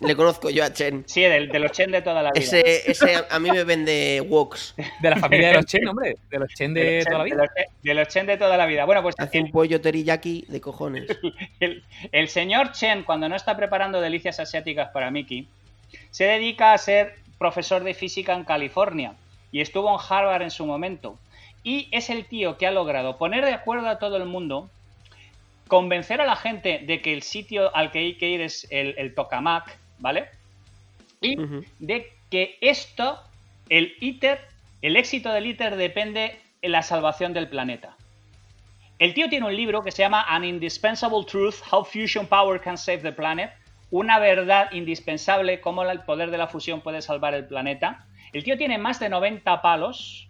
Speaker 3: Le conozco yo a Chen.
Speaker 2: Sí, de, los Chen de toda la vida.
Speaker 3: Ese, a mí me vende woks.
Speaker 1: De la familia de los Chen, hombre. De los Chen de, toda la vida.
Speaker 2: De los, Chen de toda la vida. Bueno, pues.
Speaker 3: Hace un pollo teriyaki de cojones.
Speaker 2: El, señor Chen, cuando no está preparando delicias asiáticas para Mickey, se dedica a ser profesor de física en California. Y estuvo en Harvard en su momento. Y es el tío que ha logrado poner de acuerdo a todo el mundo convencer a la gente de que el sitio al que hay que ir es el, el Tokamak, ¿vale? Y de que esto, el ITER, el éxito del ITER depende en la salvación del planeta. El tío tiene un libro que se llama An Indispensable Truth, How Fusion Power Can Save the Planet, una verdad indispensable, cómo el poder de la fusión puede salvar el planeta. El tío tiene más de 90 palos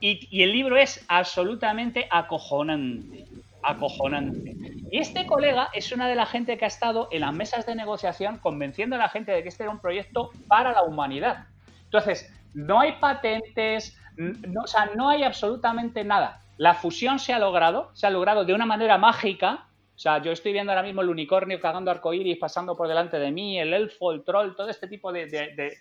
Speaker 2: y, y el libro es absolutamente acojonante acojonante. Y este colega es una de la gente que ha estado en las mesas de negociación convenciendo a la gente de que este era un proyecto para la humanidad. Entonces, no hay patentes, no, o sea, no hay absolutamente nada. La fusión se ha logrado, se ha logrado de una manera mágica. O sea, yo estoy viendo ahora mismo el unicornio cagando arcoíris pasando por delante de mí, el elfo, el troll, todo este tipo de, de,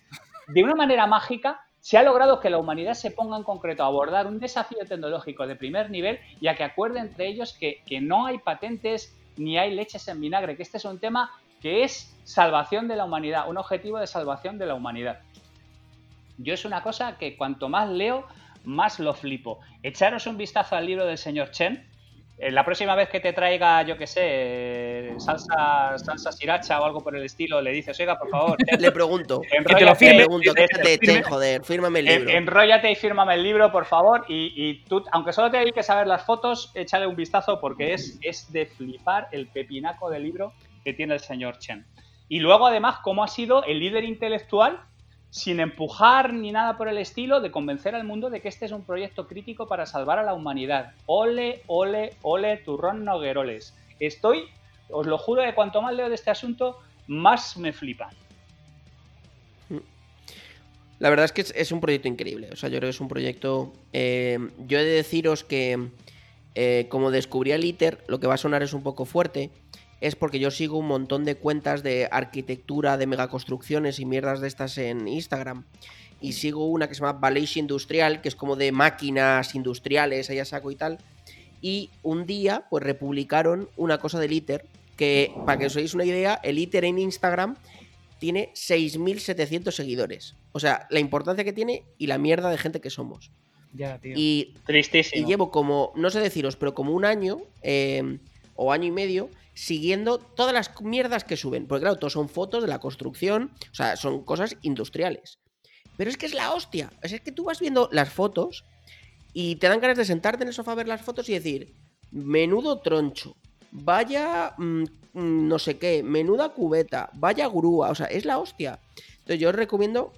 Speaker 2: de una manera mágica se ha logrado que la humanidad se ponga en concreto a abordar un desafío tecnológico de primer nivel y a que acuerde entre ellos que, no hay patentes ni hay leches en vinagre, que este es un tema que es salvación de la humanidad, un objetivo de salvación de la humanidad. Yo es una cosa que cuanto más leo, más lo flipo. Echaros un vistazo al libro del señor Chen, la próxima vez que te traiga, yo qué sé, salsa, salsa sriracha o algo por el estilo, le dices, oiga, por favor.
Speaker 3: le pregunto. Que te lo firme. Pregunto, te, joder, fírmame el libro.
Speaker 2: enróllate y fírmame el libro, por favor. Y, tú, aunque solo te hay que saber las fotos, échale un vistazo porque es, es de flipar el pepinaco de libro que tiene el señor Chen. Y luego, además, cómo ha sido el líder intelectual sin empujar ni nada por el estilo, de convencer al mundo de que este es un proyecto crítico para salvar a la humanidad. Ole, ole, ole, turrón nogueroles. Estoy, os lo juro que cuanto más leo de este asunto, más me flipa.
Speaker 3: La verdad es que es, un proyecto increíble. O sea, yo creo que es un proyecto. Eh, yo he de deciros que, eh, como descubrí el ITER, lo que va a sonar es un poco fuerte es porque yo sigo un montón de cuentas de arquitectura, de megaconstrucciones y mierdas de estas en Instagram. Y sigo una que se llama Valeix Industrial, que es como de máquinas industriales, allá saco y tal. Y un día, pues republicaron una cosa del ITER, que para que os hagáis una idea, el ITER en Instagram tiene 6.700 seguidores. O sea, la importancia que tiene y la mierda de gente que somos.
Speaker 1: Ya, tío.
Speaker 3: Y,
Speaker 2: Tristísimo.
Speaker 3: Y llevo como, no sé deciros, pero como un año eh, o año y medio siguiendo todas las mierdas que suben. Porque claro, todos son fotos de la construcción, o sea, son cosas industriales. Pero es que es la hostia. es que tú vas viendo las fotos y te dan ganas de sentarte en el sofá a ver las fotos y decir, menudo troncho, vaya mm, mm, no sé qué, menuda cubeta, vaya grúa, o sea, es la hostia. Entonces yo os recomiendo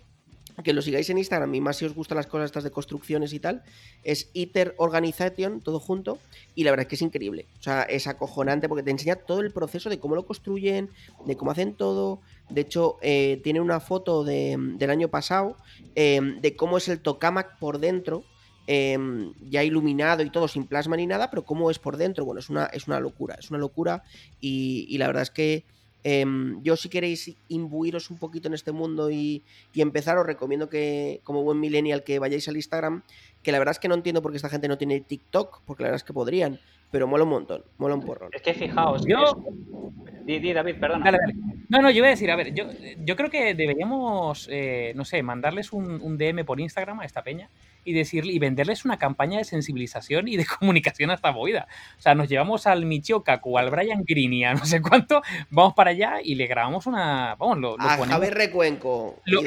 Speaker 3: que lo sigáis en Instagram y más si os gustan las cosas estas de construcciones y tal, es ITER Organization, todo junto, y la verdad es que es increíble. O sea, es acojonante porque te enseña todo el proceso de cómo lo construyen, de cómo hacen todo. De hecho, eh, tiene una foto del año pasado em, de cómo es el tokamak por dentro, em, ya iluminado y todo, sin plasma ni nada, pero cómo es por dentro. Bueno, es una, es una locura, es una locura y la verdad es que Em, yo si queréis imbuiros un poquito en este mundo y, empezar, os recomiendo que, como buen millennial, que vayáis al Instagram, que la verdad es que no entiendo por qué esta gente no tiene TikTok, porque la verdad es que podrían, pero mola un montón, mola un porrón.
Speaker 2: Es que fijaos, yo... Di, David, perdona.
Speaker 1: No, no, yo iba a decir, a ver, yo, yo creo que deberíamos, eh, no sé, mandarles un, un DM por Instagram a esta peña y decirle y venderles una campaña de sensibilización y de comunicación hasta esta O sea, nos llevamos al Michio Kaku, al Brian Greeny, a no sé cuánto, vamos para allá y le grabamos una. Vamos, lo,
Speaker 3: a Javier Recuenco.
Speaker 1: Lo,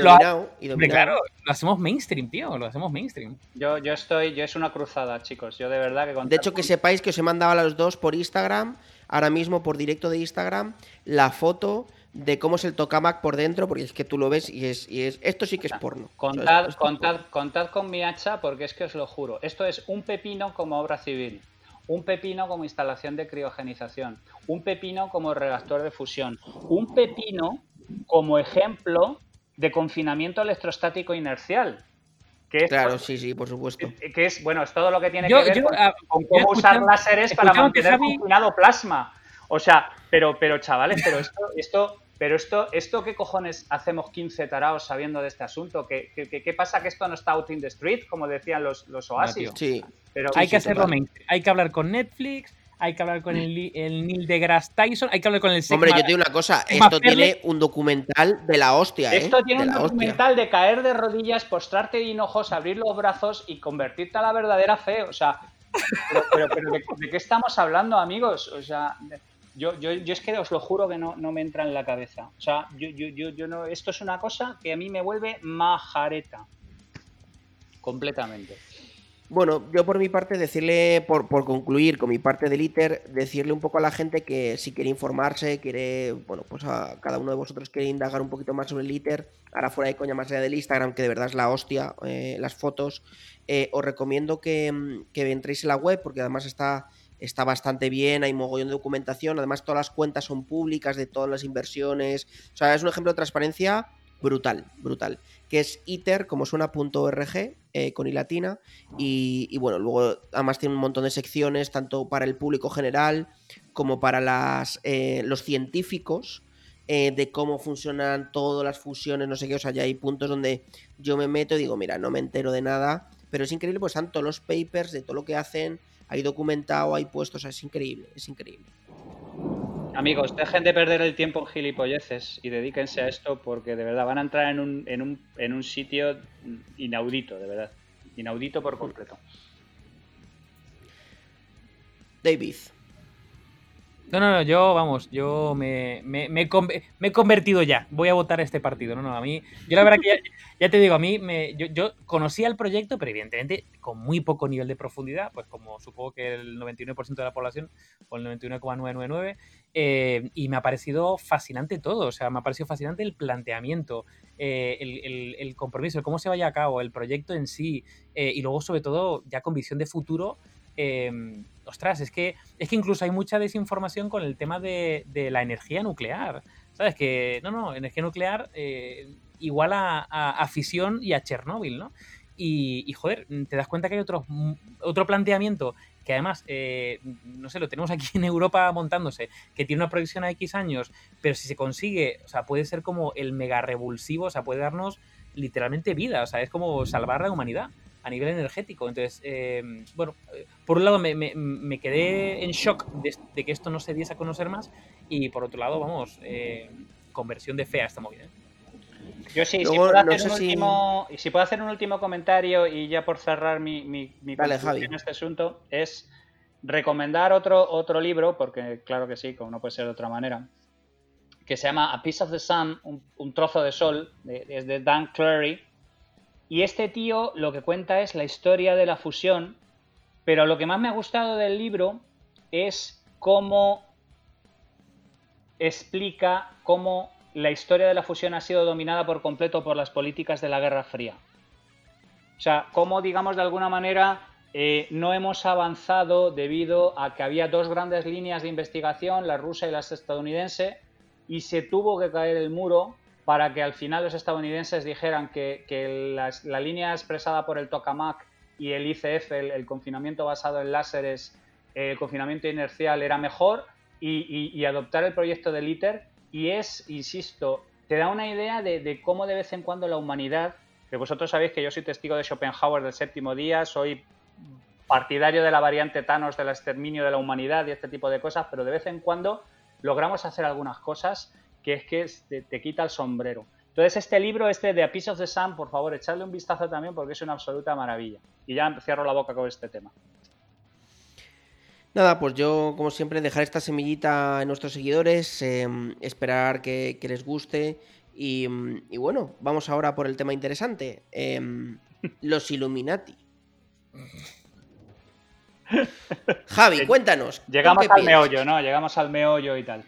Speaker 1: Claro, lo hacemos mainstream, tío, lo hacemos mainstream.
Speaker 2: Yo, yo estoy, yo es una cruzada, chicos. Yo de verdad que.
Speaker 3: De hecho, que sepáis que os he mandado a los dos por Instagram, ahora mismo por directo de Instagram, la foto de cómo es el tokamak por dentro, porque es que tú lo ves y es, y es esto sí que es porno.
Speaker 2: Contad, contad, contad con mi hacha porque es que os lo juro. Esto es un pepino como obra civil, un pepino como instalación de criogenización, un pepino como reactor de fusión, un pepino como ejemplo de confinamiento electrostático inercial.
Speaker 3: claro, sí, sí, por supuesto.
Speaker 2: Que es, bueno, es todo lo que tiene que ver ah, con, cómo usar láseres para mantener confinado plasma. O sea, pero, pero chavales, pero esto, esto, pero esto, esto ¿qué cojones hacemos 15 taraos sabiendo de este asunto? ¿Qué, qué, pasa que esto no está out in the street, como decían los, los Oasis?
Speaker 1: Sí. Pero, hay que hacerlo Hay que hablar con Netflix, hay que hablar con el, el Neil deGrasse Tyson, hay que hablar con el
Speaker 3: Hombre, yo te digo una cosa, esto tiene un documental de la hostia,
Speaker 2: ¿eh? Esto tiene un documental de caer de rodillas, postrarte de hinojos, abrir los brazos y convertirte a la verdadera fe. O sea, pero, pero, ¿de, qué estamos hablando, amigos? O sea, yo, yo, yo, es que os lo juro que no, no me entra en la cabeza. O sea, yo, yo, yo, yo no, esto es una cosa que a mí me vuelve majareta. Completamente.
Speaker 3: Bueno, yo por mi parte decirle, por, por, concluir con mi parte del ITER, decirle un poco a la gente que si quiere informarse, quiere, bueno, pues a cada uno de vosotros quiere indagar un poquito más sobre el ITER, ahora fuera de coña más allá del Instagram, que de verdad es la hostia, eh, las fotos, eh, os recomiendo que, que entréis en la web, porque además está, está bastante bien, hay mogollón de documentación, además todas las cuentas son públicas de todas las inversiones, o sea, es un ejemplo de transparencia brutal, brutal, que es iter, como suena.org, eh, con i latina, y, bueno, luego además tiene un montón de secciones, tanto para el público general como para las, eh, los científicos, eh, de cómo funcionan todas las fusiones, no sé qué, o sea, ya hay puntos donde yo me meto y digo, mira, no me entero de nada, pero es increíble, pues todos los papers de todo lo que hacen, hay documentado, hay puestos, o sea, es increíble, es increíble.
Speaker 2: Amigos, dejen de perder el tiempo en gilipolleces y dedíquense a esto porque de verdad van a entrar en un, en un, en un sitio inaudito, de verdad. Inaudito por completo.
Speaker 3: David.
Speaker 1: No, no, no, yo, vamos, yo me, me, me, he convertido ya. Voy a votar este partido. No, no, a mí, yo la verdad que ya, te digo, a mí, me, yo, conocía el proyecto, pero evidentemente con muy poco nivel de profundidad, pues como supongo que el 99% de la población, o el 99,999, eh, y me ha parecido fascinante todo. O sea, me ha parecido fascinante el planteamiento, eh, el, compromiso, el cómo se vaya a cabo, el proyecto en sí, eh, y luego, sobre todo, ya con visión de futuro Em, ostras, es que, es que incluso hay mucha desinformación con el tema de, la energía nuclear. ¿Sabes? Que, no, no, energía nuclear eh, igual a, fisión y a Chernóbil, ¿no? Y, joder, te das cuenta que hay otro, otro planteamiento que además, eh, no sé, lo tenemos aquí en Europa montándose, que tiene una proyección a X años, pero si se consigue, o sea, puede ser como el mega revulsivo, o sea, puede darnos literalmente vida, o sea, es como salvar la humanidad a nivel energético. Entonces, eh, bueno, por un lado me, quedé en shock de, que esto no se diese a conocer más y por otro lado, vamos, eh, conversión de fe a esta movida. ¿eh?
Speaker 2: Yo sí, si, puedo hacer un último, si... puedo hacer un último comentario y ya por cerrar mi, mi, en este asunto, es recomendar otro, otro libro, porque claro que sí, como no puede ser de otra manera, que se llama A Piece of the Sun, un, trozo de sol, es de Dan Clary, y este tío lo que cuenta es la historia de la fusión, pero lo que más me ha gustado del libro es cómo explica cómo la historia de la fusión ha sido dominada por completo por las políticas de la Guerra Fría. O sea, cómo, digamos, de alguna manera eh, no hemos avanzado debido a que había dos grandes líneas de investigación, la rusa y la estadounidense, y se tuvo que caer el muro para que al final los estadounidenses dijeran que, la, línea expresada por el tokamak y el ICF, el, confinamiento basado en láseres, el confinamiento inercial era mejor y, adoptar el proyecto del ITER. Y es, insisto, te da una idea de, cómo de vez en cuando la humanidad, que vosotros sabéis que yo soy testigo de Schopenhauer del séptimo día, soy partidario de la variante Thanos del exterminio de la humanidad y este tipo de cosas, pero de vez en cuando logramos hacer algunas cosas que es que te, quita el sombrero. Entonces, este libro, este de A Piece of the Sun, por favor, echadle un vistazo también porque es una absoluta maravilla. Y ya cierro la boca con este tema.
Speaker 3: Nada, pues yo, como siempre, dejar esta semillita en nuestros seguidores, em, esperar que, les guste. Y, bueno, vamos ahora por el tema interesante. Em, los Illuminati. Javi, cuéntanos.
Speaker 2: Llegamos al meollo, ¿no? Llegamos al meollo y tal.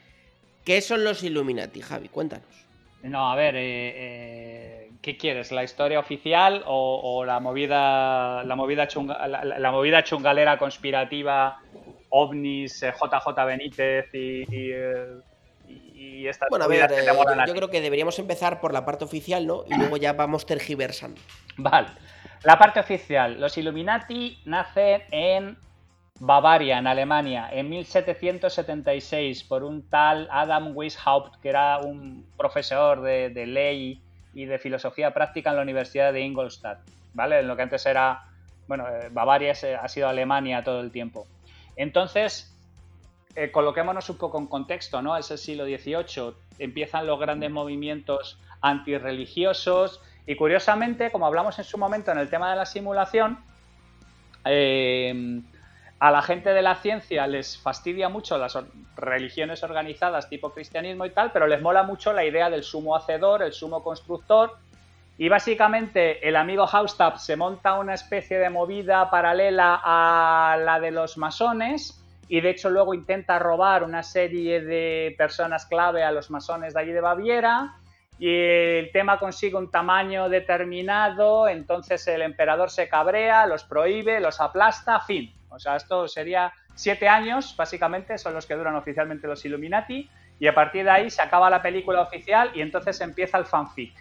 Speaker 3: ¿Qué son los Illuminati, Javi? Cuéntanos.
Speaker 2: No, a ver, eh, eh, ¿qué quieres? ¿La historia oficial o, la movida, la movida, la, movida chungalera conspirativa, ovnis, JJ Benítez y, y, estas
Speaker 3: Bueno, a ver, yo creo que deberíamos empezar por la parte oficial, ¿no? Y luego ya vamos tergiversando.
Speaker 2: Vale. La parte oficial. Los Illuminati nacen en Bavaria, en Alemania, en 1776, por un tal Adam Weishaupt, que era un profesor de, ley y de filosofía práctica en la Universidad de Ingolstadt, ¿vale? En lo que antes era, bueno, eh, Bavaria ha sido Alemania todo el tiempo. Entonces, eh, coloquémonos un poco en contexto, ¿no? Es el siglo XVIII, empiezan los grandes movimientos antirreligiosos y curiosamente, como hablamos en su momento en el tema de la simulación, eh, a la gente de la ciencia les fastidia mucho las religiones organizadas tipo cristianismo y tal, pero les mola mucho la idea del sumo hacedor, el sumo constructor. Y básicamente el amigo Haustab se monta una especie de movida paralela a la de los masones y de hecho luego intenta robar una serie de personas clave a los masones de allí de Baviera y el tema consigue un tamaño determinado, entonces el emperador se cabrea, los prohíbe, los aplasta, fin. O sea, esto sería siete años, básicamente, son los que duran oficialmente los Illuminati, y a partir de ahí se acaba la película oficial y entonces empieza el fanfic.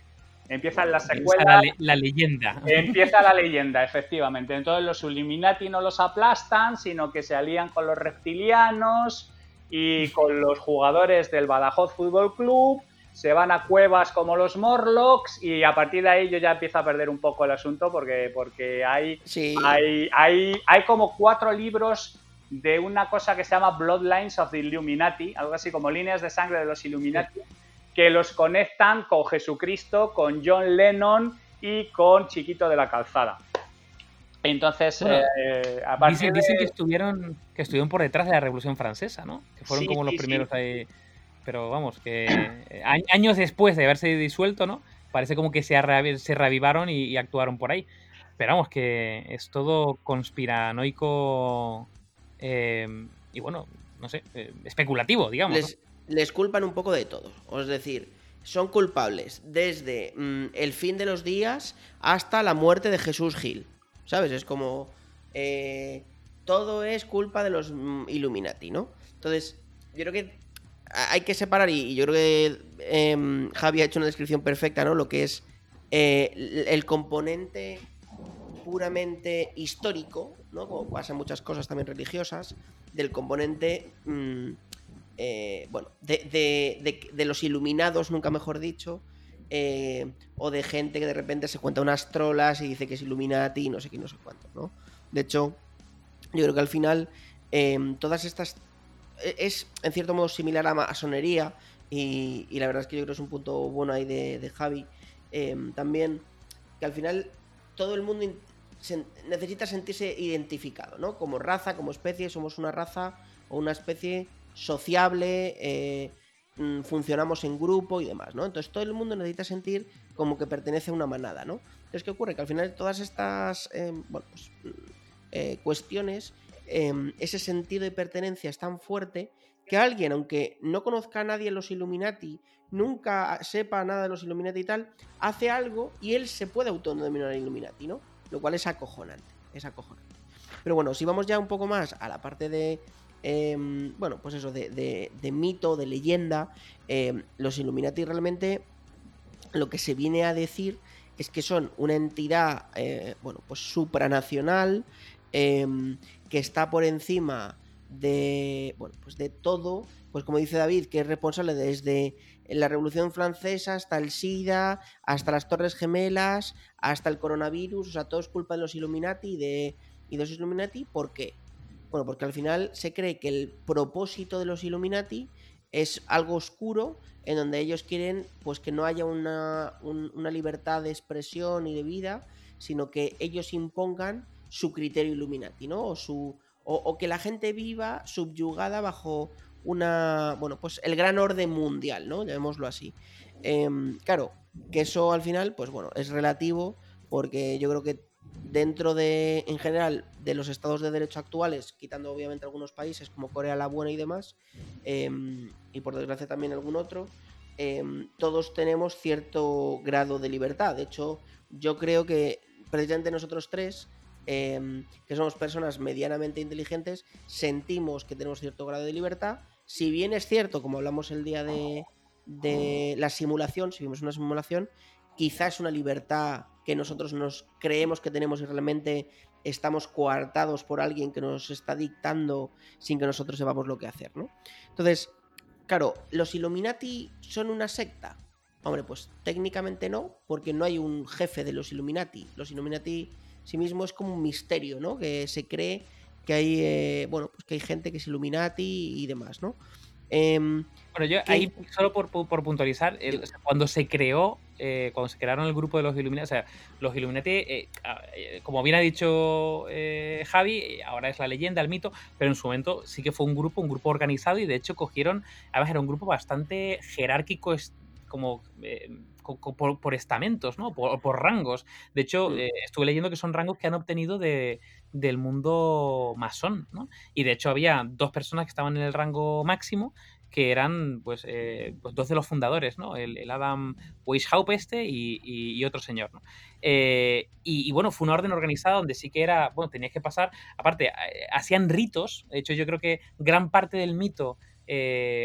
Speaker 2: Empieza la secuela.
Speaker 1: La, leyenda.
Speaker 2: Empieza la leyenda, efectivamente. Entonces los Illuminati no los aplastan, sino que se alían con los reptilianos y con los jugadores del Badajoz Fútbol Club se van a cuevas como los Morlocks y a partir de ahí yo ya empiezo a perder un poco el asunto porque, porque hay, hay, hay, hay como cuatro libros de una cosa que se llama Bloodlines of the Illuminati, algo así como líneas de sangre de los Illuminati, que los conectan con Jesucristo, con John Lennon y con Chiquito de la Calzada. Entonces,
Speaker 1: eh, dicen, que estuvieron que estuvieron por detrás de la Revolución Francesa, ¿no? Que fueron como los primeros ahí pero vamos, que eh, años después de haberse disuelto, ¿no? Parece como que se, se reavivaron y, actuaron por ahí. Pero vamos, que es todo conspiranoico em, y bueno, no sé, eh, especulativo, digamos.
Speaker 3: Les, culpan un poco de todo. Es decir, son culpables desde mm, el fin de los días hasta la muerte de Jesús Gil. ¿Sabes? Es como... Eh, todo es culpa de los mm, Illuminati, ¿no? Entonces, yo creo que hay que separar, y, yo creo que eh, Javi ha hecho una descripción perfecta, ¿no? Lo que es eh, el componente puramente histórico, ¿no? Como pasa en muchas cosas también religiosas, del componente, mm, eh, bueno, de, los iluminados, nunca mejor dicho, eh, o de gente que de repente se cuenta unas trolas y dice que es Illuminati y no sé qué, no sé cuánto, ¿no? De hecho, yo creo que al final todas estas es en cierto modo similar a masonería y, y, la verdad es que yo creo que es un punto bueno ahí de, Javi em, también, que al final todo el mundo necesita sentirse identificado, ¿no? Como raza, como especie, somos una raza o una especie sociable, eh, mm, funcionamos en grupo y demás, ¿no? Entonces todo el mundo necesita sentir como que pertenece a una manada, ¿no? Entonces, ¿qué ocurre? Que al final todas estas em, pues, mm, Em, ese sentido de pertenencia es tan fuerte que alguien, aunque no conozca a nadie los Illuminati, nunca sepa nada de los Illuminati y tal, hace algo y él se puede autodenominar Illuminati, ¿no? Lo cual es acojonante, es acojonante. Pero bueno, si vamos ya un poco más a la parte de, em, bueno, pues eso, de, mito, de leyenda, em, los Illuminati realmente lo que se viene a decir es que son una entidad, eh, bueno, pues supranacional, que está por encima de, bueno, pues de todo, pues como dice David, que es responsable desde la Revolución Francesa hasta el SIDA, hasta las Torres Gemelas, hasta el coronavirus, o sea, todo es culpa de los Illuminati y de, y los Illuminati, ¿por qué? Bueno, porque al final se cree que el propósito de los Illuminati es algo oscuro en donde ellos quieren pues que no haya una, una libertad de expresión y de vida, sino que ellos impongan su criterio Illuminati, ¿no? O, su, o, que la gente viva subyugada bajo una, bueno, pues el gran orden mundial, ¿no? Llamémoslo así. Em, claro, que eso al final, pues bueno, es relativo porque yo creo que dentro de, en general, de los estados de derecho actuales, quitando obviamente algunos países como Corea la Buena y demás, em, y por desgracia también algún otro, em, todos tenemos cierto grado de libertad. De hecho, yo creo que precisamente nosotros tres, em, que somos personas medianamente inteligentes, sentimos que tenemos cierto grado de libertad. Si bien es cierto, como hablamos el día de, de la simulación, si vimos una simulación, quizás una libertad que nosotros nos creemos que tenemos y realmente estamos coartados por alguien que nos está dictando sin que nosotros sepamos lo que hacer, ¿no? Entonces, claro, ¿los Illuminati son una secta? Hombre, pues técnicamente no, porque no hay un jefe de los Illuminati. Los Illuminati sí mismo es como un misterio, ¿no? Que se cree que hay, eh, bueno, pues que hay gente que es Illuminati y demás, ¿no?
Speaker 1: Em, bueno, yo ahí, solo por, puntualizar, cuando se creó, eh, cuando se crearon el grupo de los Illuminati, o sea, los Illuminati, eh, eh, como bien ha dicho Javi, ahora es la leyenda, el mito, pero en su momento sí que fue un grupo, un grupo organizado y de hecho cogieron, además era un grupo bastante jerárquico, como por, estamentos, ¿no? Por, por, rangos. De hecho, estuve leyendo que son rangos que han obtenido de, del mundo masón, ¿no? Y de hecho había dos personas que estaban en el rango máximo que eran pues, eh, pues dos de los fundadores, ¿no? El, Adam Weishaupt este y, otro señor, ¿no? Eh, y, bueno, fue una orden organizada donde sí que era, bueno, tenías que pasar, aparte, eh, hacían ritos, de hecho yo creo que gran parte del mito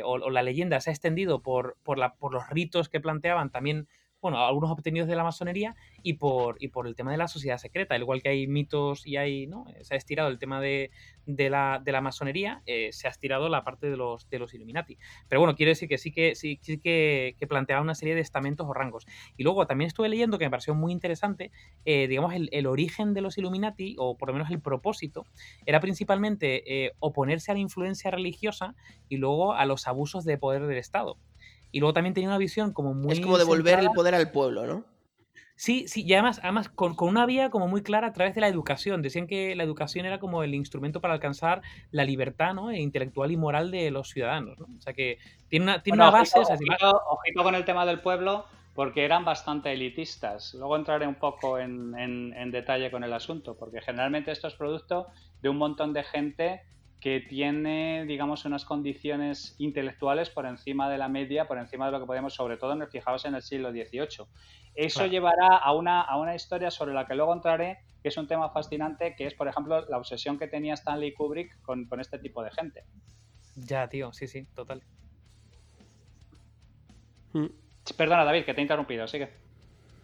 Speaker 1: o, o, la leyenda se ha extendido por, por, la, por los ritos que planteaban también bueno, algunos obtenidos de la masonería y por, y por el tema de la sociedad secreta. Al igual que hay mitos y hay, ¿no? Se ha estirado el tema de, la, de la, masonería, eh, se ha estirado la parte de los, de los Illuminati. Pero bueno, quiero decir que sí que sí, que, planteaba una serie de estamentos o rangos. Y luego también estuve leyendo que me pareció muy interesante, eh, digamos, el, origen de los Illuminati, o por lo menos el propósito, era principalmente eh, oponerse a la influencia religiosa y luego a los abusos de poder del Estado. Y luego también tenía una visión como muy.
Speaker 3: Es como devolver el poder al pueblo, ¿no?
Speaker 1: Sí, sí, y además, además con, una vía como muy clara a través de la educación. Decían que la educación era como el instrumento para alcanzar la libertad ¿no? E intelectual y moral de los ciudadanos. ¿no? O sea que tiene una, tiene una base.
Speaker 2: Ojito, con el tema del pueblo, porque eran bastante elitistas. Luego entraré un poco en, en detalle con el asunto, porque generalmente esto es producto de un montón de gente que tiene, digamos, unas condiciones intelectuales por encima de la media, por encima de lo que podemos, sobre todo, fijaos en el siglo XVIII. Eso llevará a una, a una historia sobre la que luego entraré, que es un tema fascinante, que es, por ejemplo, la obsesión que tenía Stanley Kubrick con, este tipo de gente.
Speaker 1: Ya, tío, sí, sí, total.
Speaker 2: Mm. Perdona, David, que te he interrumpido, sigue.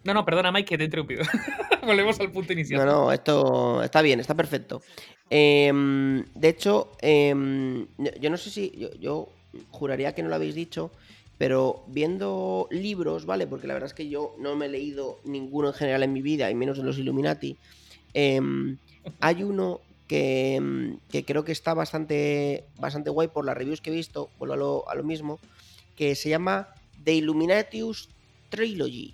Speaker 1: No, no, perdona, Mike, que te he interrumpido. Volvemos al punto inicial.
Speaker 3: No, no, esto está bien, está perfecto. Em, de hecho, em, yo no sé si. Yo, juraría que no lo habéis dicho, pero viendo libros, ¿vale? Porque la verdad es que yo no me he leído ninguno en general en mi vida, y menos en los Illuminati. Em, hay uno que, creo que está bastante, bastante guay por las reviews que he visto, vuelvo a lo, a lo mismo, que se llama The Illuminatius Trilogy,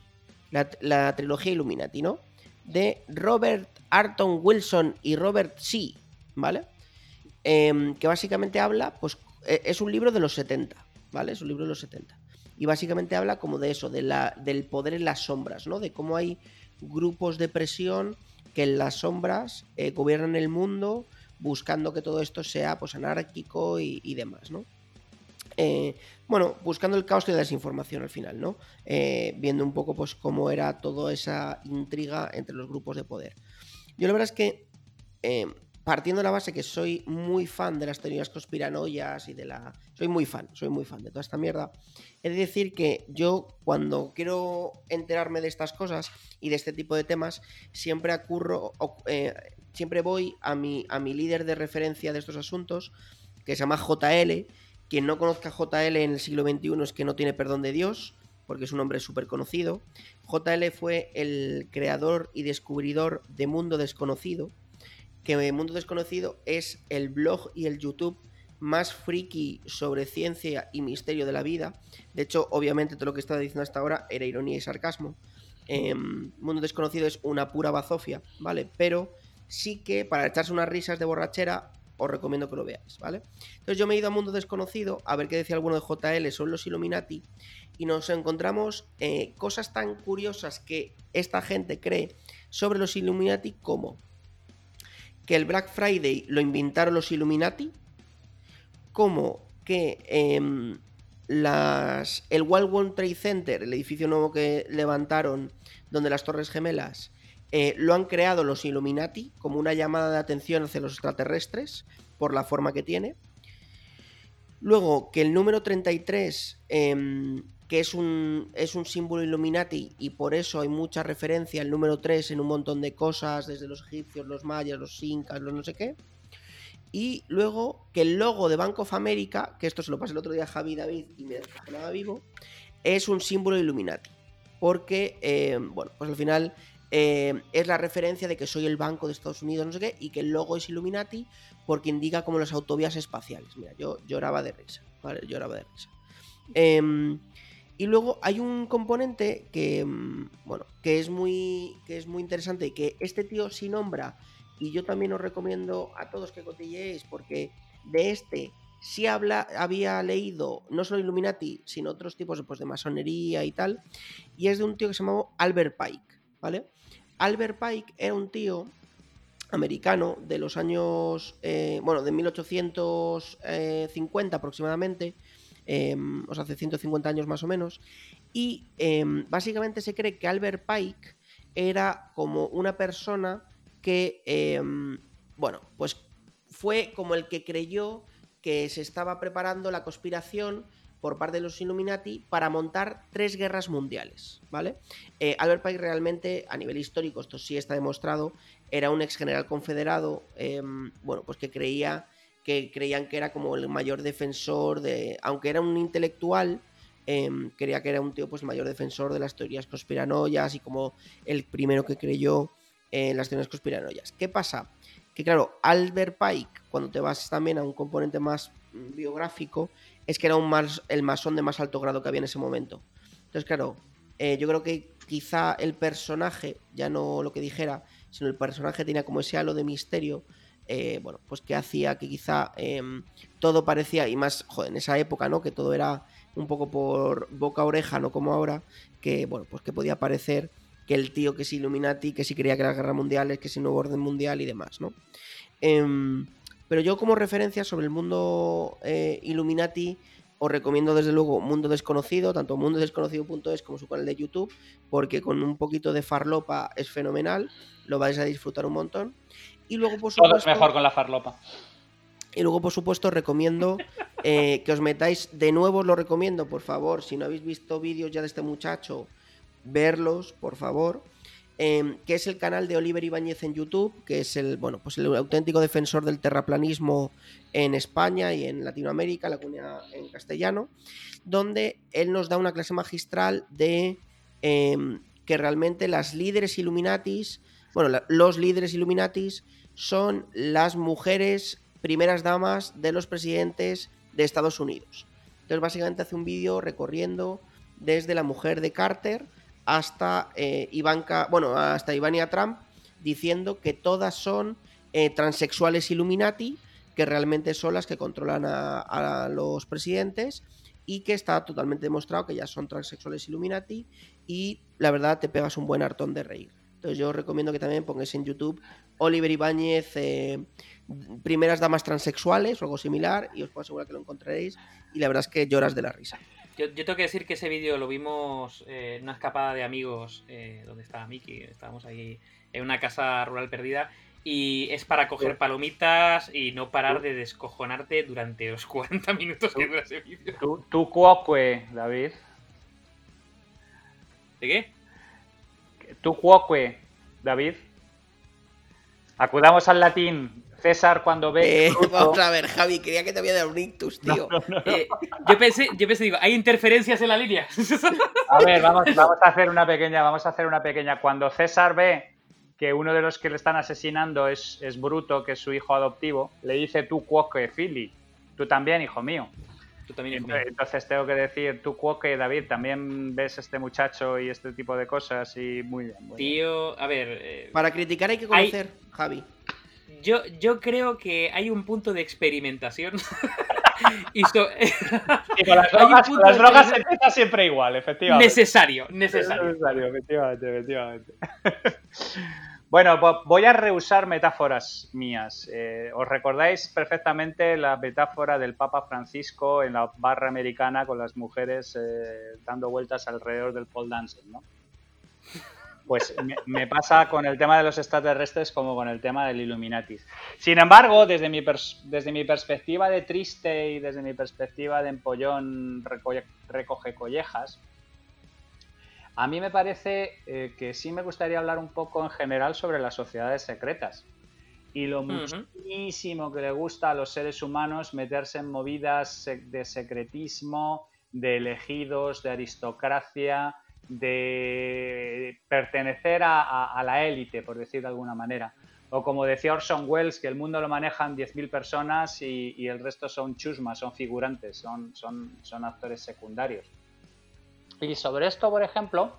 Speaker 3: la, trilogía Illuminati, ¿no? De Robert Arton Wilson y Robert C. ¿vale? Em, que básicamente habla, pues e, es un libro de los 70, ¿vale? Es un libro de los 70. Y básicamente habla como de eso, de la, del poder en las sombras, ¿no? De cómo hay grupos de presión que en las sombras eh, gobiernan el mundo buscando que todo esto sea pues anárquico y, demás, ¿no? Eh, bueno, buscando el caos y la desinformación al final, ¿no? Eh, viendo un poco pues cómo era toda esa intriga entre los grupos de poder. Yo la verdad es que partiendo de la base que soy muy fan de las teorías conspiranoias y de la... Soy muy fan, soy muy fan de toda esta mierda. He de decir que yo cuando quiero enterarme de estas cosas y de este tipo de temas, siempre acurro, eh, siempre voy a mi, a mi líder de referencia de estos asuntos, que se llama JL. Quien no conozca JL en el siglo XXI es que no tiene perdón de Dios, porque es un hombre súper conocido. JL fue el creador y descubridor de Mundo Desconocido, que Mundo Desconocido es el blog y el YouTube más friki sobre ciencia y misterio de la vida. De hecho, obviamente todo lo que estaba diciendo hasta ahora era ironía y sarcasmo. Em, Mundo Desconocido es una pura bazofia, ¿vale? Pero sí que para echarse unas risas de borrachera os recomiendo que lo veáis, ¿vale? Entonces yo me he ido a Mundo Desconocido a ver qué decía alguno de JL sobre los Illuminati y nos encontramos eh, cosas tan curiosas que esta gente cree sobre los Illuminati como que el Black Friday lo inventaron los Illuminati, como que em, las, el World World Trade Center, el edificio nuevo que levantaron donde las Torres Gemelas, eh, lo han creado los Illuminati como una llamada de atención hacia los extraterrestres por la forma que tiene. Luego, que el número 33, em, que es un, es un símbolo Illuminati y por eso hay mucha referencia al número 3 en un montón de cosas, desde los egipcios, los mayas, los incas, los no sé qué. Y luego que el logo de Bank of America, que esto se lo pasé el otro día a Javi David y me nada vivo, es un símbolo Illuminati. Porque, em, bueno, pues al final eh, es la referencia de que soy el banco de Estados Unidos, no sé qué, y que el logo es Illuminati porque indica como las autovías espaciales. Mira, yo lloraba de risa, ¿vale? Lloraba de risa. Em, y luego hay un componente que, em, bueno, que es muy, que es muy interesante, que este tío sí nombra, y yo también os recomiendo a todos que cotilleéis, porque de este sí habla, había leído no solo Illuminati, sino otros tipos pues, de masonería y tal, y es de un tío que se llamaba Albert Pike, ¿vale? Albert Pike era un tío americano de los años, eh, bueno, de 1850 aproximadamente, em, o sea, hace 150 años más o menos, y em, básicamente se cree que Albert Pike era como una persona que, em, bueno, pues fue como el que creyó que se estaba preparando la conspiración por parte de los Illuminati para montar tres guerras mundiales, ¿vale? Eh, Albert Pike realmente, a nivel histórico, esto sí está demostrado, era un ex general confederado, em, bueno, pues que creía que creían que era como el mayor defensor de, aunque era un intelectual, em, creía que era un tío pues mayor defensor de las teorías conspiranoias y como el primero que creyó en las teorías conspiranoias. ¿Qué pasa? Que claro, Albert Pike, cuando te vas también a un componente más mm, biográfico, es que era un el masón de más alto grado que había en ese momento. Entonces, claro, eh, yo creo que quizá el personaje, ya no lo que dijera, sino el personaje tenía como ese halo de misterio, eh, bueno, pues que hacía que quizá em, todo parecía, y más, joder, en esa época, ¿no? Que todo era un poco por boca a oreja, no como ahora, que, bueno, pues que podía parecer que el tío que es Illuminati, que sí creía que era guerra mundial, que es el nuevo orden mundial y demás, ¿no? Pero yo como referencia sobre el mundo eh, Illuminati os recomiendo desde luego Mundo Desconocido, tanto mundodesconocido.es como su canal de YouTube, porque con un poquito de farlopa es fenomenal, lo vais a disfrutar un montón. Y luego, por supuesto,
Speaker 2: Todo es mejor con la farlopa.
Speaker 3: Y luego, por supuesto, recomiendo eh, que os metáis, de nuevo os lo recomiendo, por favor, si no habéis visto vídeos ya de este muchacho, verlos, por favor. Em, que es el canal de Oliver Ibáñez en YouTube, que es el, bueno, pues el auténtico defensor del terraplanismo en España y en Latinoamérica, la comunidad en castellano, donde él nos da una clase magistral de em, que realmente las líderes Illuminatis, bueno, los líderes Illuminatis son las mujeres primeras damas de los presidentes de Estados Unidos. Entonces básicamente hace un vídeo recorriendo desde la mujer de Carter, hasta eh, Ivanka, bueno, hasta Ivania Trump, diciendo que todas son eh, transexuales Illuminati, que realmente son las que controlan a, los presidentes y que está totalmente demostrado que ya son transexuales Illuminati y la verdad te pegas un buen hartón de reír. Entonces yo os recomiendo que también pongáis en YouTube Oliver Ibáñez, eh, primeras damas transexuales o algo similar y os puedo asegurar que lo encontraréis y la verdad es que lloras de la risa.
Speaker 1: Yo, tengo que decir que ese vídeo lo vimos eh, en una escapada de amigos eh, donde estaba Miki. Estábamos ahí en una casa rural perdida. Y es para coger palomitas y no parar de descojonarte durante los 40 minutos que dura ese vídeo.
Speaker 2: ¿Tú, tú cuoque, David?
Speaker 1: ¿De qué?
Speaker 2: ¿Tú cuoque, David? Acudamos al latín. César cuando ve.
Speaker 3: Eh, vamos a ver, Javi, creía que te había dado un ictus, tío.
Speaker 1: Eh, yo pensé, yo pensé, digo, hay interferencias en la línea.
Speaker 2: A ver, vamos, vamos a hacer una pequeña, vamos a hacer una pequeña. Cuando César ve que uno de los que le están asesinando es, es Bruto, que es su hijo adoptivo, le dice tú cuoque, Philly. Tú también, hijo mío.
Speaker 1: Tú también, hijo
Speaker 2: mío. Entonces tengo que decir, tú cuoque, David, también ves este muchacho y este tipo de cosas y muy bien.
Speaker 1: Tío, a ver. Eh,
Speaker 3: Para criticar hay que conocer, Javi.
Speaker 1: Yo, yo creo que hay un punto de experimentación.
Speaker 2: y, con las drogas, con las drogas se empieza siempre igual, efectivamente.
Speaker 1: Necesario, necesario.
Speaker 2: Necesario, efectivamente, efectivamente. Bueno, voy a rehusar metáforas mías. Eh, os recordáis perfectamente la metáfora del Papa Francisco en la barra americana con las mujeres eh, dando vueltas alrededor del pole dancing, ¿no? Pues me, pasa con el tema de los extraterrestres como con el tema del Illuminati. Sin embargo, desde mi, desde mi perspectiva de triste y desde mi perspectiva de empollón recoge collejas, a mí me parece eh, que sí me gustaría hablar un poco en general sobre las sociedades secretas y lo muchísimo que le gusta a los seres humanos meterse en movidas de secretismo, de elegidos, de aristocracia, de pertenecer a, la élite, por decir de alguna manera. O como decía Orson Welles, que el mundo lo manejan 10.000 personas y, el resto son chusmas, son figurantes, son, son, actores secundarios. Y sobre esto, por ejemplo,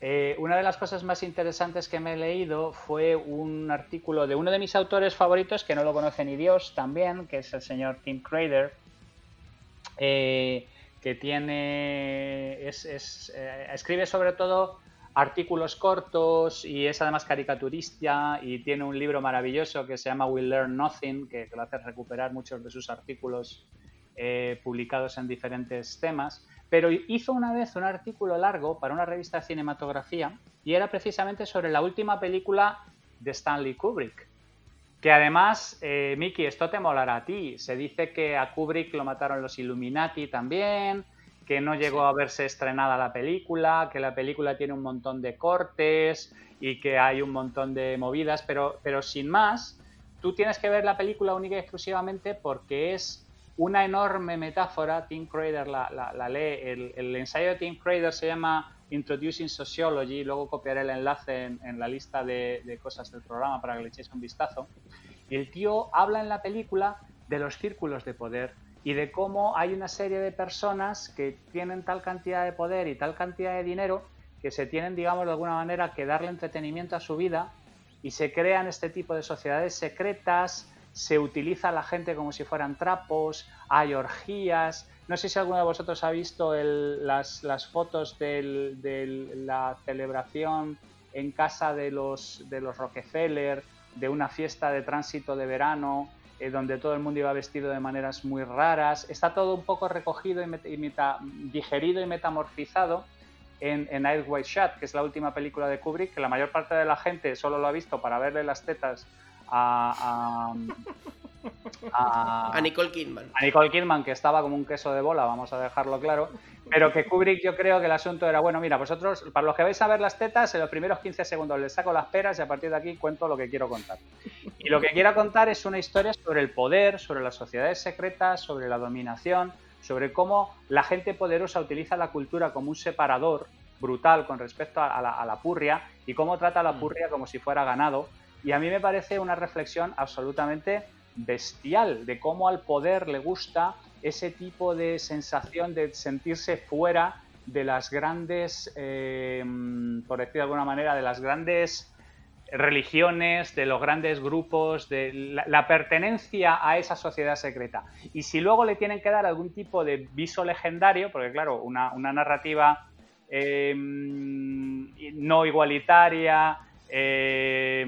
Speaker 2: eh, una de las cosas más interesantes que me he leído fue un artículo de uno de mis autores favoritos, que no lo conoce ni Dios también, que es el señor Tim Crader, eh, que tiene. Es, eh, escribe sobre todo artículos cortos y es además caricaturista y tiene un libro maravilloso que se llama We Learn Nothing, que, que lo hace recuperar muchos de sus artículos publicados en diferentes temas. Pero hizo una vez un artículo largo para una revista de cinematografía y era precisamente sobre la última película de Stanley Kubrick. Que además, eh, Mickey, esto te molará a ti. Se dice que a Kubrick lo mataron los Illuminati también, que no llegó a verse estrenada la película, que la película tiene un montón de cortes y que hay un montón de movidas, pero, pero sin más, tú tienes que ver la película única y exclusivamente porque es una enorme metáfora, Tim Crader la, lee, el, ensayo de Tim Crader se llama Introducing Sociology, luego copiaré el enlace en, la lista de, cosas del programa para que le echéis un vistazo. El tío habla en la película de los círculos de poder y de cómo hay una serie de personas que tienen tal cantidad de poder y tal cantidad de dinero que se tienen, digamos, de alguna manera que darle entretenimiento a su vida y se crean este tipo de sociedades secretas, se utiliza la gente como si fueran trapos, hay orgías. No sé si alguno de vosotros ha visto las, fotos de la celebración en casa de los, de Rockefeller, de una fiesta de tránsito de verano, eh, donde todo el mundo iba vestido de maneras muy raras. Está todo un poco recogido y, digerido y metamorfizado en, en White Shut, que es la última película de Kubrick, que la mayor parte de la gente solo lo ha visto para verle las tetas a,
Speaker 3: a, Nicole Kidman.
Speaker 2: A Nicole Kidman, que estaba como un queso de bola, vamos a dejarlo claro. Pero que Kubrick, yo creo que el asunto era, bueno, mira, vosotros, para los que vais a ver las tetas, en los primeros 15 segundos les saco las peras y a partir de aquí cuento lo que quiero contar. Y lo que quiero contar es una historia sobre el poder, sobre las sociedades secretas, sobre la dominación, sobre cómo la gente poderosa utiliza la cultura como un separador brutal con respecto a la, a la purria y cómo trata a la purria como si fuera ganado y a mí me parece una reflexión absolutamente bestial de cómo al poder le gusta ese tipo de sensación de sentirse fuera de las grandes, eh, por decir de alguna manera, de las grandes religiones, de los grandes grupos, de la, pertenencia a esa sociedad secreta. Y si luego le tienen que dar algún tipo de viso legendario, porque claro, una, narrativa eh, no igualitaria, eh,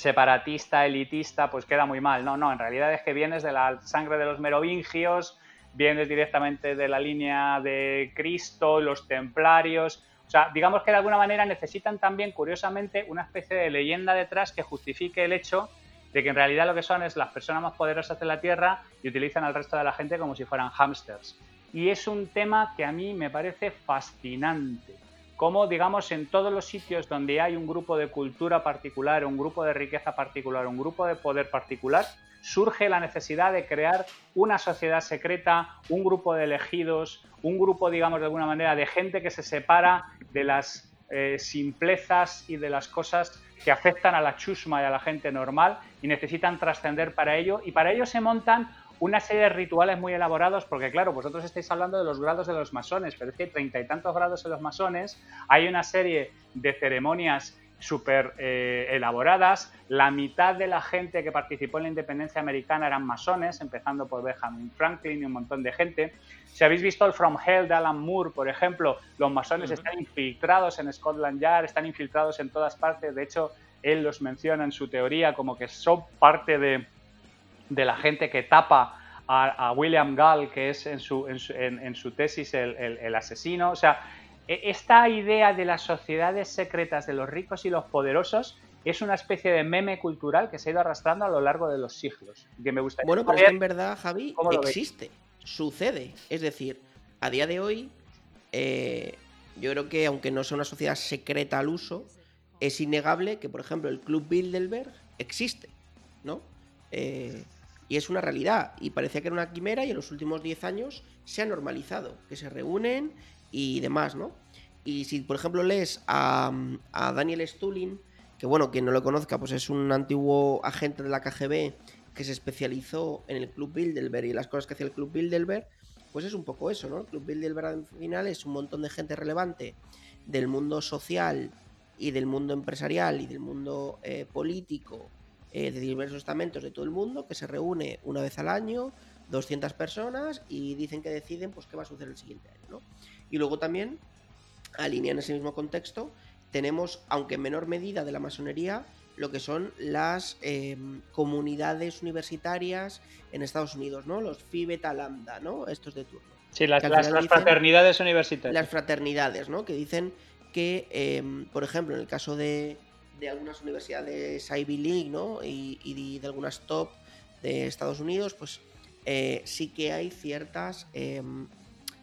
Speaker 2: separatista, elitista, pues queda muy mal. No, no, en realidad es que vienes de la sangre de los merovingios, vienes directamente de la línea de Cristo, los templarios. O sea, digamos que de alguna manera necesitan también, curiosamente, una especie de leyenda detrás que justifique el hecho de que en realidad lo que son es las personas más poderosas de la Tierra y utilizan al resto de la gente como si fueran hámsters. Y es un tema que a mí me parece fascinante cómo, digamos, en todos los sitios donde hay un grupo de cultura particular, un grupo de riqueza particular, un grupo de poder particular, surge la necesidad de crear una sociedad secreta, un grupo de elegidos, un grupo, digamos, de alguna manera, de gente que se separa de las eh, simplezas y de las cosas que afectan a la chusma y a la gente normal y necesitan trascender para ello. Y para ello se montan una serie de rituales muy elaborados, porque claro, vosotros estáis hablando de los grados de los masones, pero es que hay treinta y tantos grados en los masones, hay una serie de ceremonias súper eh, elaboradas. La mitad de la gente que participó en la independencia americana eran masones, empezando por Benjamin Franklin y un montón de gente. Si habéis visto el From Hell de Alan Moore, por ejemplo, los masones están infiltrados en Scotland Yard, están infiltrados en todas partes. De hecho, él los menciona en su teoría como que son parte de, la gente que tapa a, William Gall, que es en su, en su, tesis el, el asesino. O sea, e, esta idea de las sociedades secretas de los ricos y los poderosos es una especie de meme cultural que se ha ido arrastrando a lo largo de los siglos. Que me gusta
Speaker 3: bueno, pero es que en verdad, Javi, existe, sucede. Es decir, a día de hoy, eh, yo creo que aunque no sea una sociedad secreta al uso, es innegable que, por ejemplo, el Club Bilderberg existe, ¿no? Eh, y es una realidad. Y parecía que era una quimera y en los últimos 10 años se ha normalizado. Que se reúnen y demás, ¿no? Y si, por ejemplo, lees a, Daniel Stulin, que bueno, quien no lo conozca, pues es un antiguo agente de la KGB que se especializó en el Club Bilderberg y las cosas que hacía el Club Bilderberg, pues es un poco eso, ¿no? El Club Bilderberg al final es un montón de gente relevante del mundo social y del mundo empresarial y del mundo eh, político eh, de diversos estamentos de todo el mundo que se reúne una vez al año, 200 personas y dicen que deciden pues qué va a suceder el siguiente año, ¿no? Y luego también, alinea en ese mismo contexto, tenemos, aunque en menor medida de la masonería, lo que son las em, comunidades universitarias en Estados Unidos, ¿no? Los Phi Beta Lambda, ¿no? Estos de turno.
Speaker 2: Sí, las, fraternidades universitarias.
Speaker 3: Las fraternidades, ¿no? Que dicen que, em, por ejemplo, en el caso de, algunas universidades Ivy League, ¿no? Y, y, de algunas top de Estados Unidos, pues eh, sí que hay ciertas em,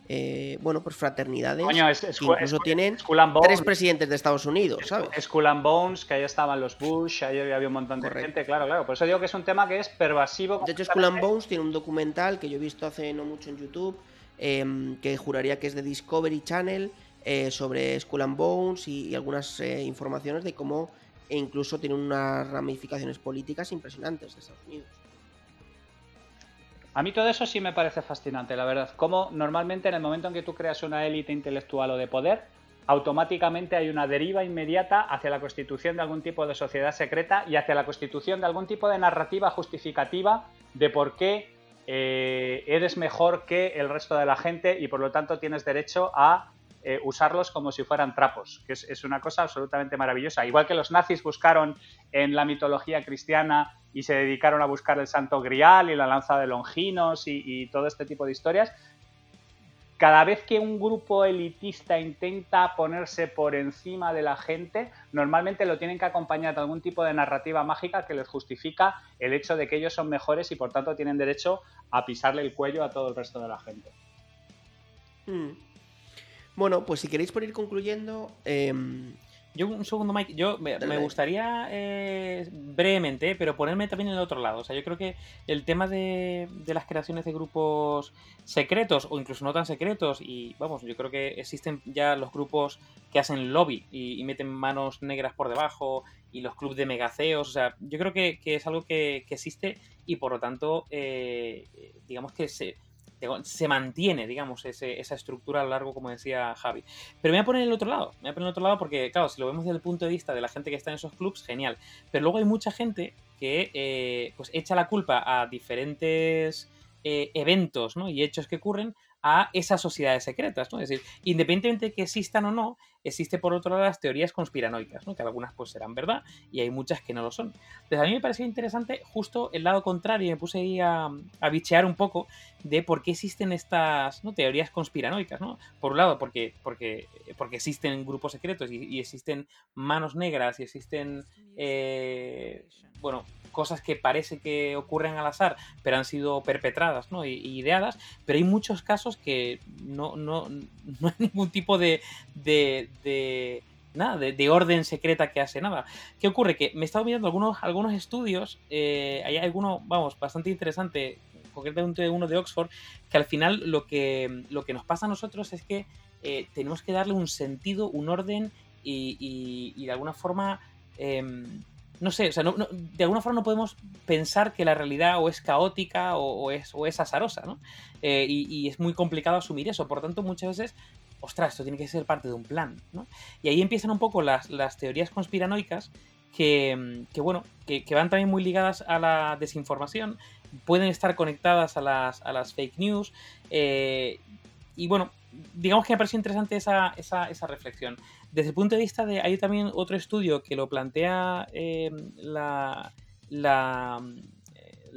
Speaker 3: eh, bueno, pues fraternidades que incluso tienen tres presidentes de Estados Unidos, ¿sabes?
Speaker 2: Skull and Bones, que ahí estaban los Bush, ahí había un montón de gente, claro, claro. Por eso digo que es un tema que es pervasivo.
Speaker 3: De hecho, Skull and Bones tiene un documental que yo he visto hace no mucho en YouTube, em, que juraría que es de Discovery Channel, eh, sobre Skull and Bones y, algunas informaciones de cómo e incluso tiene unas ramificaciones políticas impresionantes de Estados Unidos.
Speaker 2: A mí todo eso sí me parece fascinante, la verdad. Como normalmente en el momento en que tú creas una élite intelectual o de poder, automáticamente hay una deriva inmediata hacia la constitución de algún tipo de sociedad secreta y hacia la constitución de algún tipo de narrativa justificativa de por qué eh, eres mejor que el resto de la gente y por lo tanto tienes derecho a eh, usarlos como si fueran trapos, que es, una cosa absolutamente maravillosa. Igual que los nazis buscaron en la mitología cristiana y se dedicaron a buscar el santo grial y la lanza de Longinos y, todo este tipo de historias, cada vez que un grupo elitista intenta ponerse por encima de la gente, normalmente lo tienen que acompañar de algún tipo de narrativa mágica que les justifica el hecho de que ellos son mejores y por tanto tienen derecho a pisarle el cuello a todo el resto de la gente.
Speaker 3: Hmm. Bueno, pues si queréis por ir concluyendo. Em,
Speaker 1: yo, un segundo, Mike. Yo me, gustaría eh, brevemente, pero ponerme también en el otro lado. O sea, yo creo que el tema de, las creaciones de grupos secretos o incluso no tan secretos, y vamos, yo creo que existen ya los grupos que hacen lobby y, meten manos negras por debajo y los clubes de megaceos. O sea, yo creo que, es algo que, existe y por lo tanto, eh, digamos que se se mantiene, digamos, esa estructura a lo largo, como decía Javi. Pero me voy a poner el otro lado, me voy a poner el otro lado porque, claro, si lo vemos desde el punto de vista de la gente que está en esos clubs, genial. Pero luego hay mucha gente que, eh, pues, echa la culpa a diferentes eh, eventos y hechos que ocurren a esas sociedades secretas, ¿no? Es decir, independientemente de que existan o no, existe por otro lado las teorías conspiranoicas, ¿no? Que algunas pues serán verdad y hay muchas que no lo son. Entonces a mí me pareció interesante justo el lado contrario y me puse ahí a, bichear un poco de por qué existen estas teorías conspiranoicas, ¿no? Por un lado, porque, porque, porque existen grupos secretos y, existen manos negras y existen, eh, bueno, cosas que parece que ocurren al azar, pero han sido perpetradas ¿no? y, ideadas, pero hay muchos casos que no, no, no hay ningún tipo de, de, nada, de, orden secreta que hace nada. ¿Qué ocurre? Que me he estado mirando algunos, algunos estudios, eh, hay alguno, vamos, bastante interesante, concretamente uno de Oxford, que al final lo que, lo que nos pasa a nosotros es que eh, tenemos que darle un sentido, un orden y, y, de alguna forma... Em, no sé, o sea, de alguna forma no podemos pensar que la realidad o es caótica o, es, o es azarosa, ¿no? Eh, y, es muy complicado asumir eso. Por tanto, muchas veces ostras, esto tiene que ser parte de un plan, ¿no? Y ahí empiezan un poco las, teorías conspiranoicas que, bueno, que, van también muy ligadas a la desinformación, pueden estar conectadas a las, a las fake news, eh, y bueno, digamos que me parece interesante esa, esa, reflexión. Desde el punto de vista de, hay también otro estudio que lo plantea eh, la, la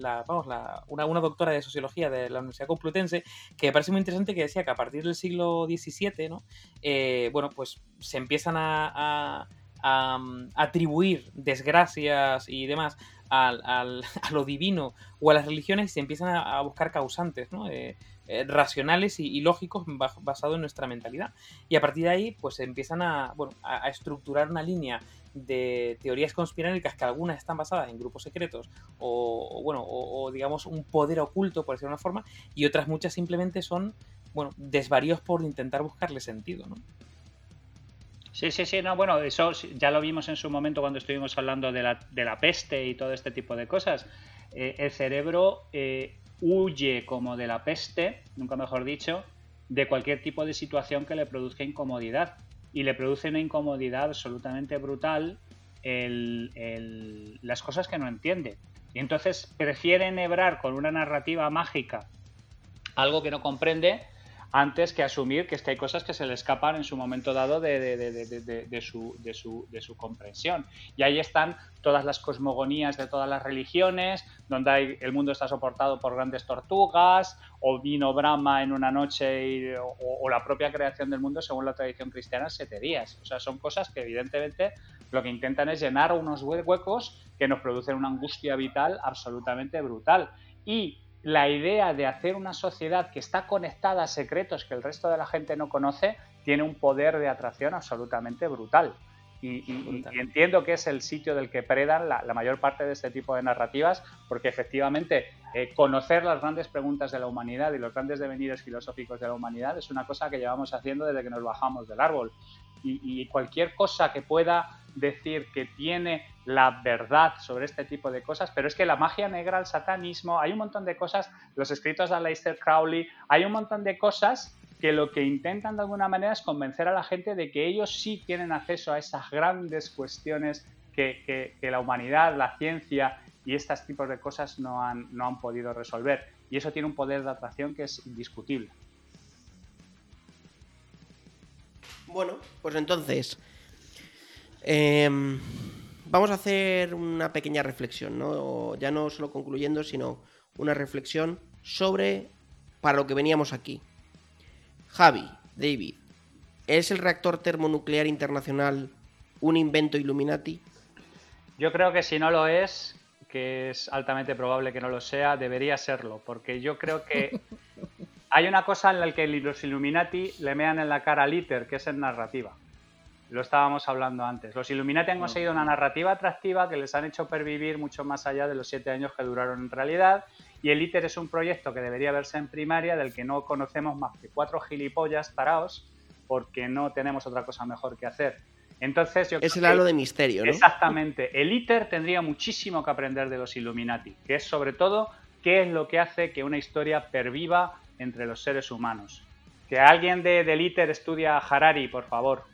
Speaker 1: la, vamos, la, una, doctora de sociología de la Universidad Complutense, que me parece muy interesante que decía que a partir del siglo XVII, ¿no? Eh, bueno, pues se empiezan a, mm, atribuir desgracias y demás al, al, a lo divino o a las religiones y se empiezan a, buscar causantes, ¿no? Eh, eh, racionales y, lógicos basados en nuestra mentalidad. Y a partir de ahí, pues se empiezan a, bueno, a, estructurar una línea de teorías conspiranoicas que algunas están basadas en grupos secretos o, bueno, o, digamos un poder oculto, por decirlo de una forma, y otras muchas simplemente son, bueno, desvaríos por intentar buscarle sentido, ¿no?
Speaker 2: Sí, sí, sí, no, bueno, eso ya lo vimos en su momento cuando estuvimos hablando de la, de la peste y todo este tipo de cosas. Eh, el cerebro eh, huye como de la peste, nunca mejor dicho, de cualquier tipo de situación que le produzca incomodidad y le produce una incomodidad absolutamente brutal las cosas que no entiende. Y entonces prefiere enhebrar con una narrativa mágica algo que no comprende antes que asumir que, es que hay cosas que se le escapan en su momento dado de, su, comprensión. Y ahí están todas las cosmogonías de todas las religiones, donde el mundo está soportado por grandes tortugas, o vino Brahma en una noche, o, la propia creación del mundo, según la tradición cristiana, siete días. O sea, son cosas que evidentemente lo que intentan es llenar unos huecos que nos producen una angustia vital absolutamente brutal. Y la idea de hacer una sociedad que está conectada a secretos que el resto de la gente no conoce tiene un poder de atracción absolutamente brutal. Y, entiendo que es el sitio del que predan la, mayor parte de este tipo de narrativas, porque efectivamente eh, conocer las grandes preguntas de la humanidad y los grandes devenires filosóficos de la humanidad es una cosa que llevamos haciendo desde que nos bajamos del árbol. y cualquier cosa que pueda decir que tiene la verdad sobre este tipo de cosas, pero es que la magia negra, el satanismo, hay un montón de cosas, los escritos de Aleister Crowley, hay un montón de cosas que lo que intentan de alguna manera es convencer a la gente de que ellos sí tienen acceso a esas grandes cuestiones que, la humanidad, la ciencia y estos tipos de cosas no han, no han podido resolver. Y eso tiene un poder de atracción que es indiscutible.
Speaker 3: Bueno, pues entonces, Em, vamos a hacer una pequeña reflexión, ¿no? Ya no solo concluyendo, sino una reflexión sobre para lo que veníamos aquí. Javi, David, ¿es el reactor termonuclear internacional un invento Illuminati?
Speaker 2: Yo creo que si no lo es, que es altamente probable que no lo sea, debería serlo, porque yo creo que hay una cosa en la que los Illuminati le mean en la cara al ITER, que es en narrativa. Lo estábamos hablando antes. Los Illuminati han conseguido una narrativa atractiva que les han hecho pervivir mucho más allá de los siete años que duraron en realidad. Y el ITER es un proyecto que debería verse en primaria, del que no conocemos más que cuatro gilipollas taraos, porque no tenemos otra cosa mejor que hacer. Entonces, yo
Speaker 3: es el halo de misterio, ¿no?
Speaker 2: Exactamente. El ITER tendría muchísimo que aprender de los Illuminati, que es sobre todo qué es lo que hace que una historia perviva entre los seres humanos. Que alguien de, del ITER estudia a Harari, por favor.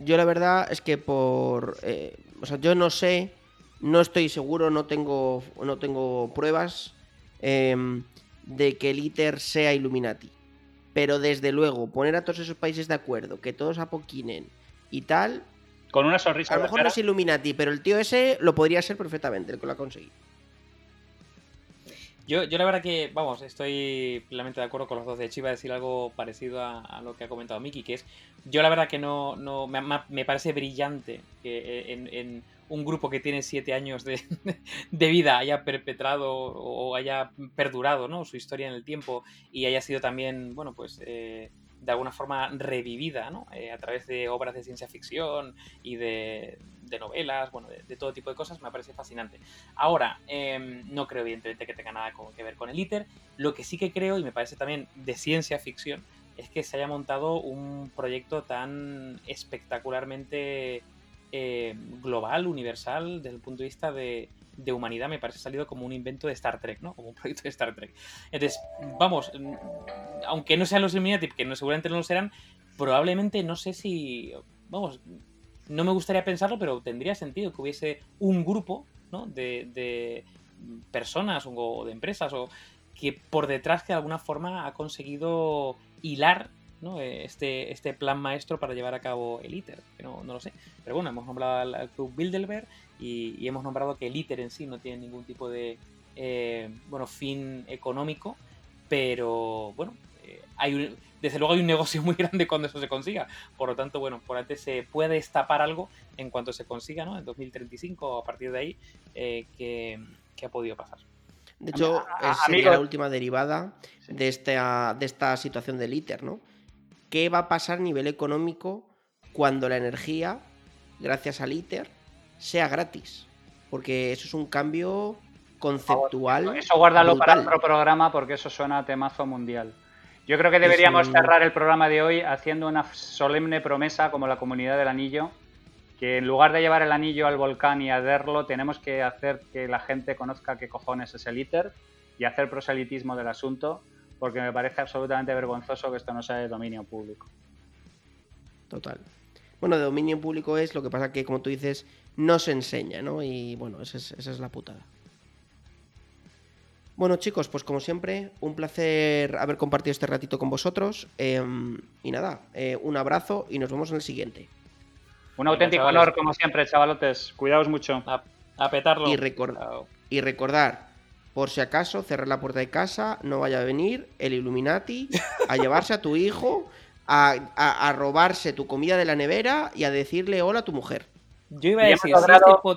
Speaker 3: Yo la verdad es que por... Eh, o sea, yo no sé, no estoy seguro, no tengo, no tengo pruebas em, de que el ITER sea Illuminati. Pero desde luego, poner a todos esos países de acuerdo, que todos apoquinen y tal...
Speaker 2: Con una sonrisa.
Speaker 3: A lo mejor no es Illuminati, pero el tío ese lo podría ser perfectamente, el que lo ha conseguido.
Speaker 1: Yo, yo la verdad que, vamos, estoy plenamente de acuerdo con los dos. De hecho, iba a decir algo parecido a, lo que ha comentado Miki, que es, yo la verdad que no, no me, parece brillante que eh, en, un grupo que tiene siete años de, vida haya perpetrado o haya perdurado ¿no? su historia en el tiempo y haya sido también, bueno, pues... Eh, de alguna forma revivida, ¿no? Eh, a través de obras de ciencia ficción y de, novelas, bueno, de, todo tipo de cosas, me parece fascinante. Ahora, em, no creo evidentemente que tenga nada que ver con el ITER, lo que sí que creo, y me parece también de ciencia ficción, es que se haya montado un proyecto tan espectacularmente eh, global, universal, desde el punto de vista de, de humanidad me parece salido como un invento de Star Trek, ¿no? Como un proyecto de Star Trek. Entonces, vamos, aunque no sean los Illuminati, que no, seguramente no lo serán, probablemente no sé si, vamos, no me gustaría pensarlo, pero tendría sentido que hubiese un grupo, ¿no? De, personas o de empresas o que por detrás que de alguna forma ha conseguido hilar este, este plan maestro para llevar a cabo el ITER, que no, lo sé. Pero bueno, hemos nombrado al, club Bilderberg y, hemos nombrado que el ITER en sí no tiene ningún tipo de eh, bueno, fin económico, pero bueno, eh, hay desde luego hay un negocio muy grande cuando eso se consiga. Por lo tanto, bueno, por antes se puede destapar algo en cuanto se consiga, ¿no? En 2035 o a partir de ahí, eh, que, ha podido pasar.
Speaker 3: De hecho, es la última derivada de, esta, de esta situación del ITER, ¿no? ¿Qué va a pasar a nivel económico cuando la energía, gracias al ITER, sea gratis? Porque eso es un cambio conceptual.
Speaker 2: Eso guárdalo para otro programa porque eso suena a temazo mundial. Yo creo que deberíamos cerrar el programa de hoy haciendo una solemne promesa como la comunidad del anillo, que en lugar de llevar el anillo al volcán y verlo, tenemos que hacer que la gente conozca qué cojones es el ITER y hacer proselitismo del asunto porque me parece absolutamente vergonzoso que esto no sea de dominio público.
Speaker 3: Total. Bueno, de dominio público es lo que pasa que, como tú dices, no se enseña, ¿no? Y bueno, esa es, la putada. Bueno, chicos, pues como siempre, un placer haber compartido este ratito con vosotros. Em, y nada, eh, un abrazo y nos vemos en el siguiente.
Speaker 2: Un auténtico honor, como siempre, chavalotes. Cuidaos mucho.
Speaker 1: A, petarlo.
Speaker 3: Y, y recordar, por si acaso, cerrar la puerta de casa, no vaya a venir el Illuminati a llevarse a tu hijo, a, robarse tu comida de la nevera y a decirle hola a tu mujer.
Speaker 1: Yo iba a decir,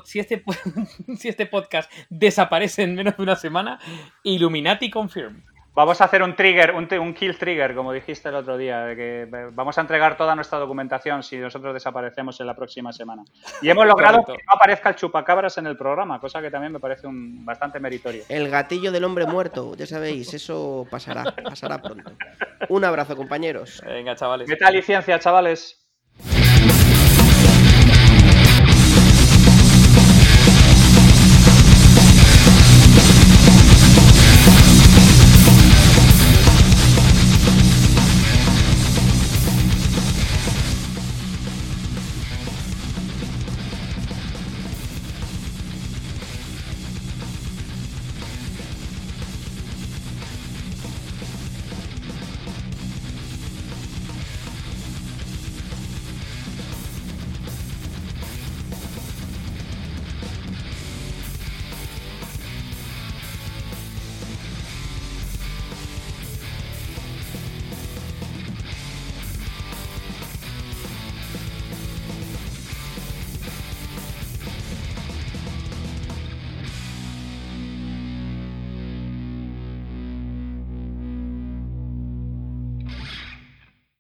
Speaker 1: si, este, este si este podcast desaparece en menos de una semana, Illuminati confirm.
Speaker 2: Vamos a hacer un trigger, un, kill trigger, como dijiste el otro día, de que vamos a entregar toda nuestra documentación si nosotros desaparecemos en la próxima semana. Y hemos logrado que no aparezca el chupacabras en el programa, cosa que también me parece un bastante meritorio.
Speaker 3: El gatillo del hombre muerto, ya sabéis, eso pasará, pasará pronto. Un abrazo, compañeros.
Speaker 1: Venga, chavales.
Speaker 2: ¿Qué tal licencia, chavales?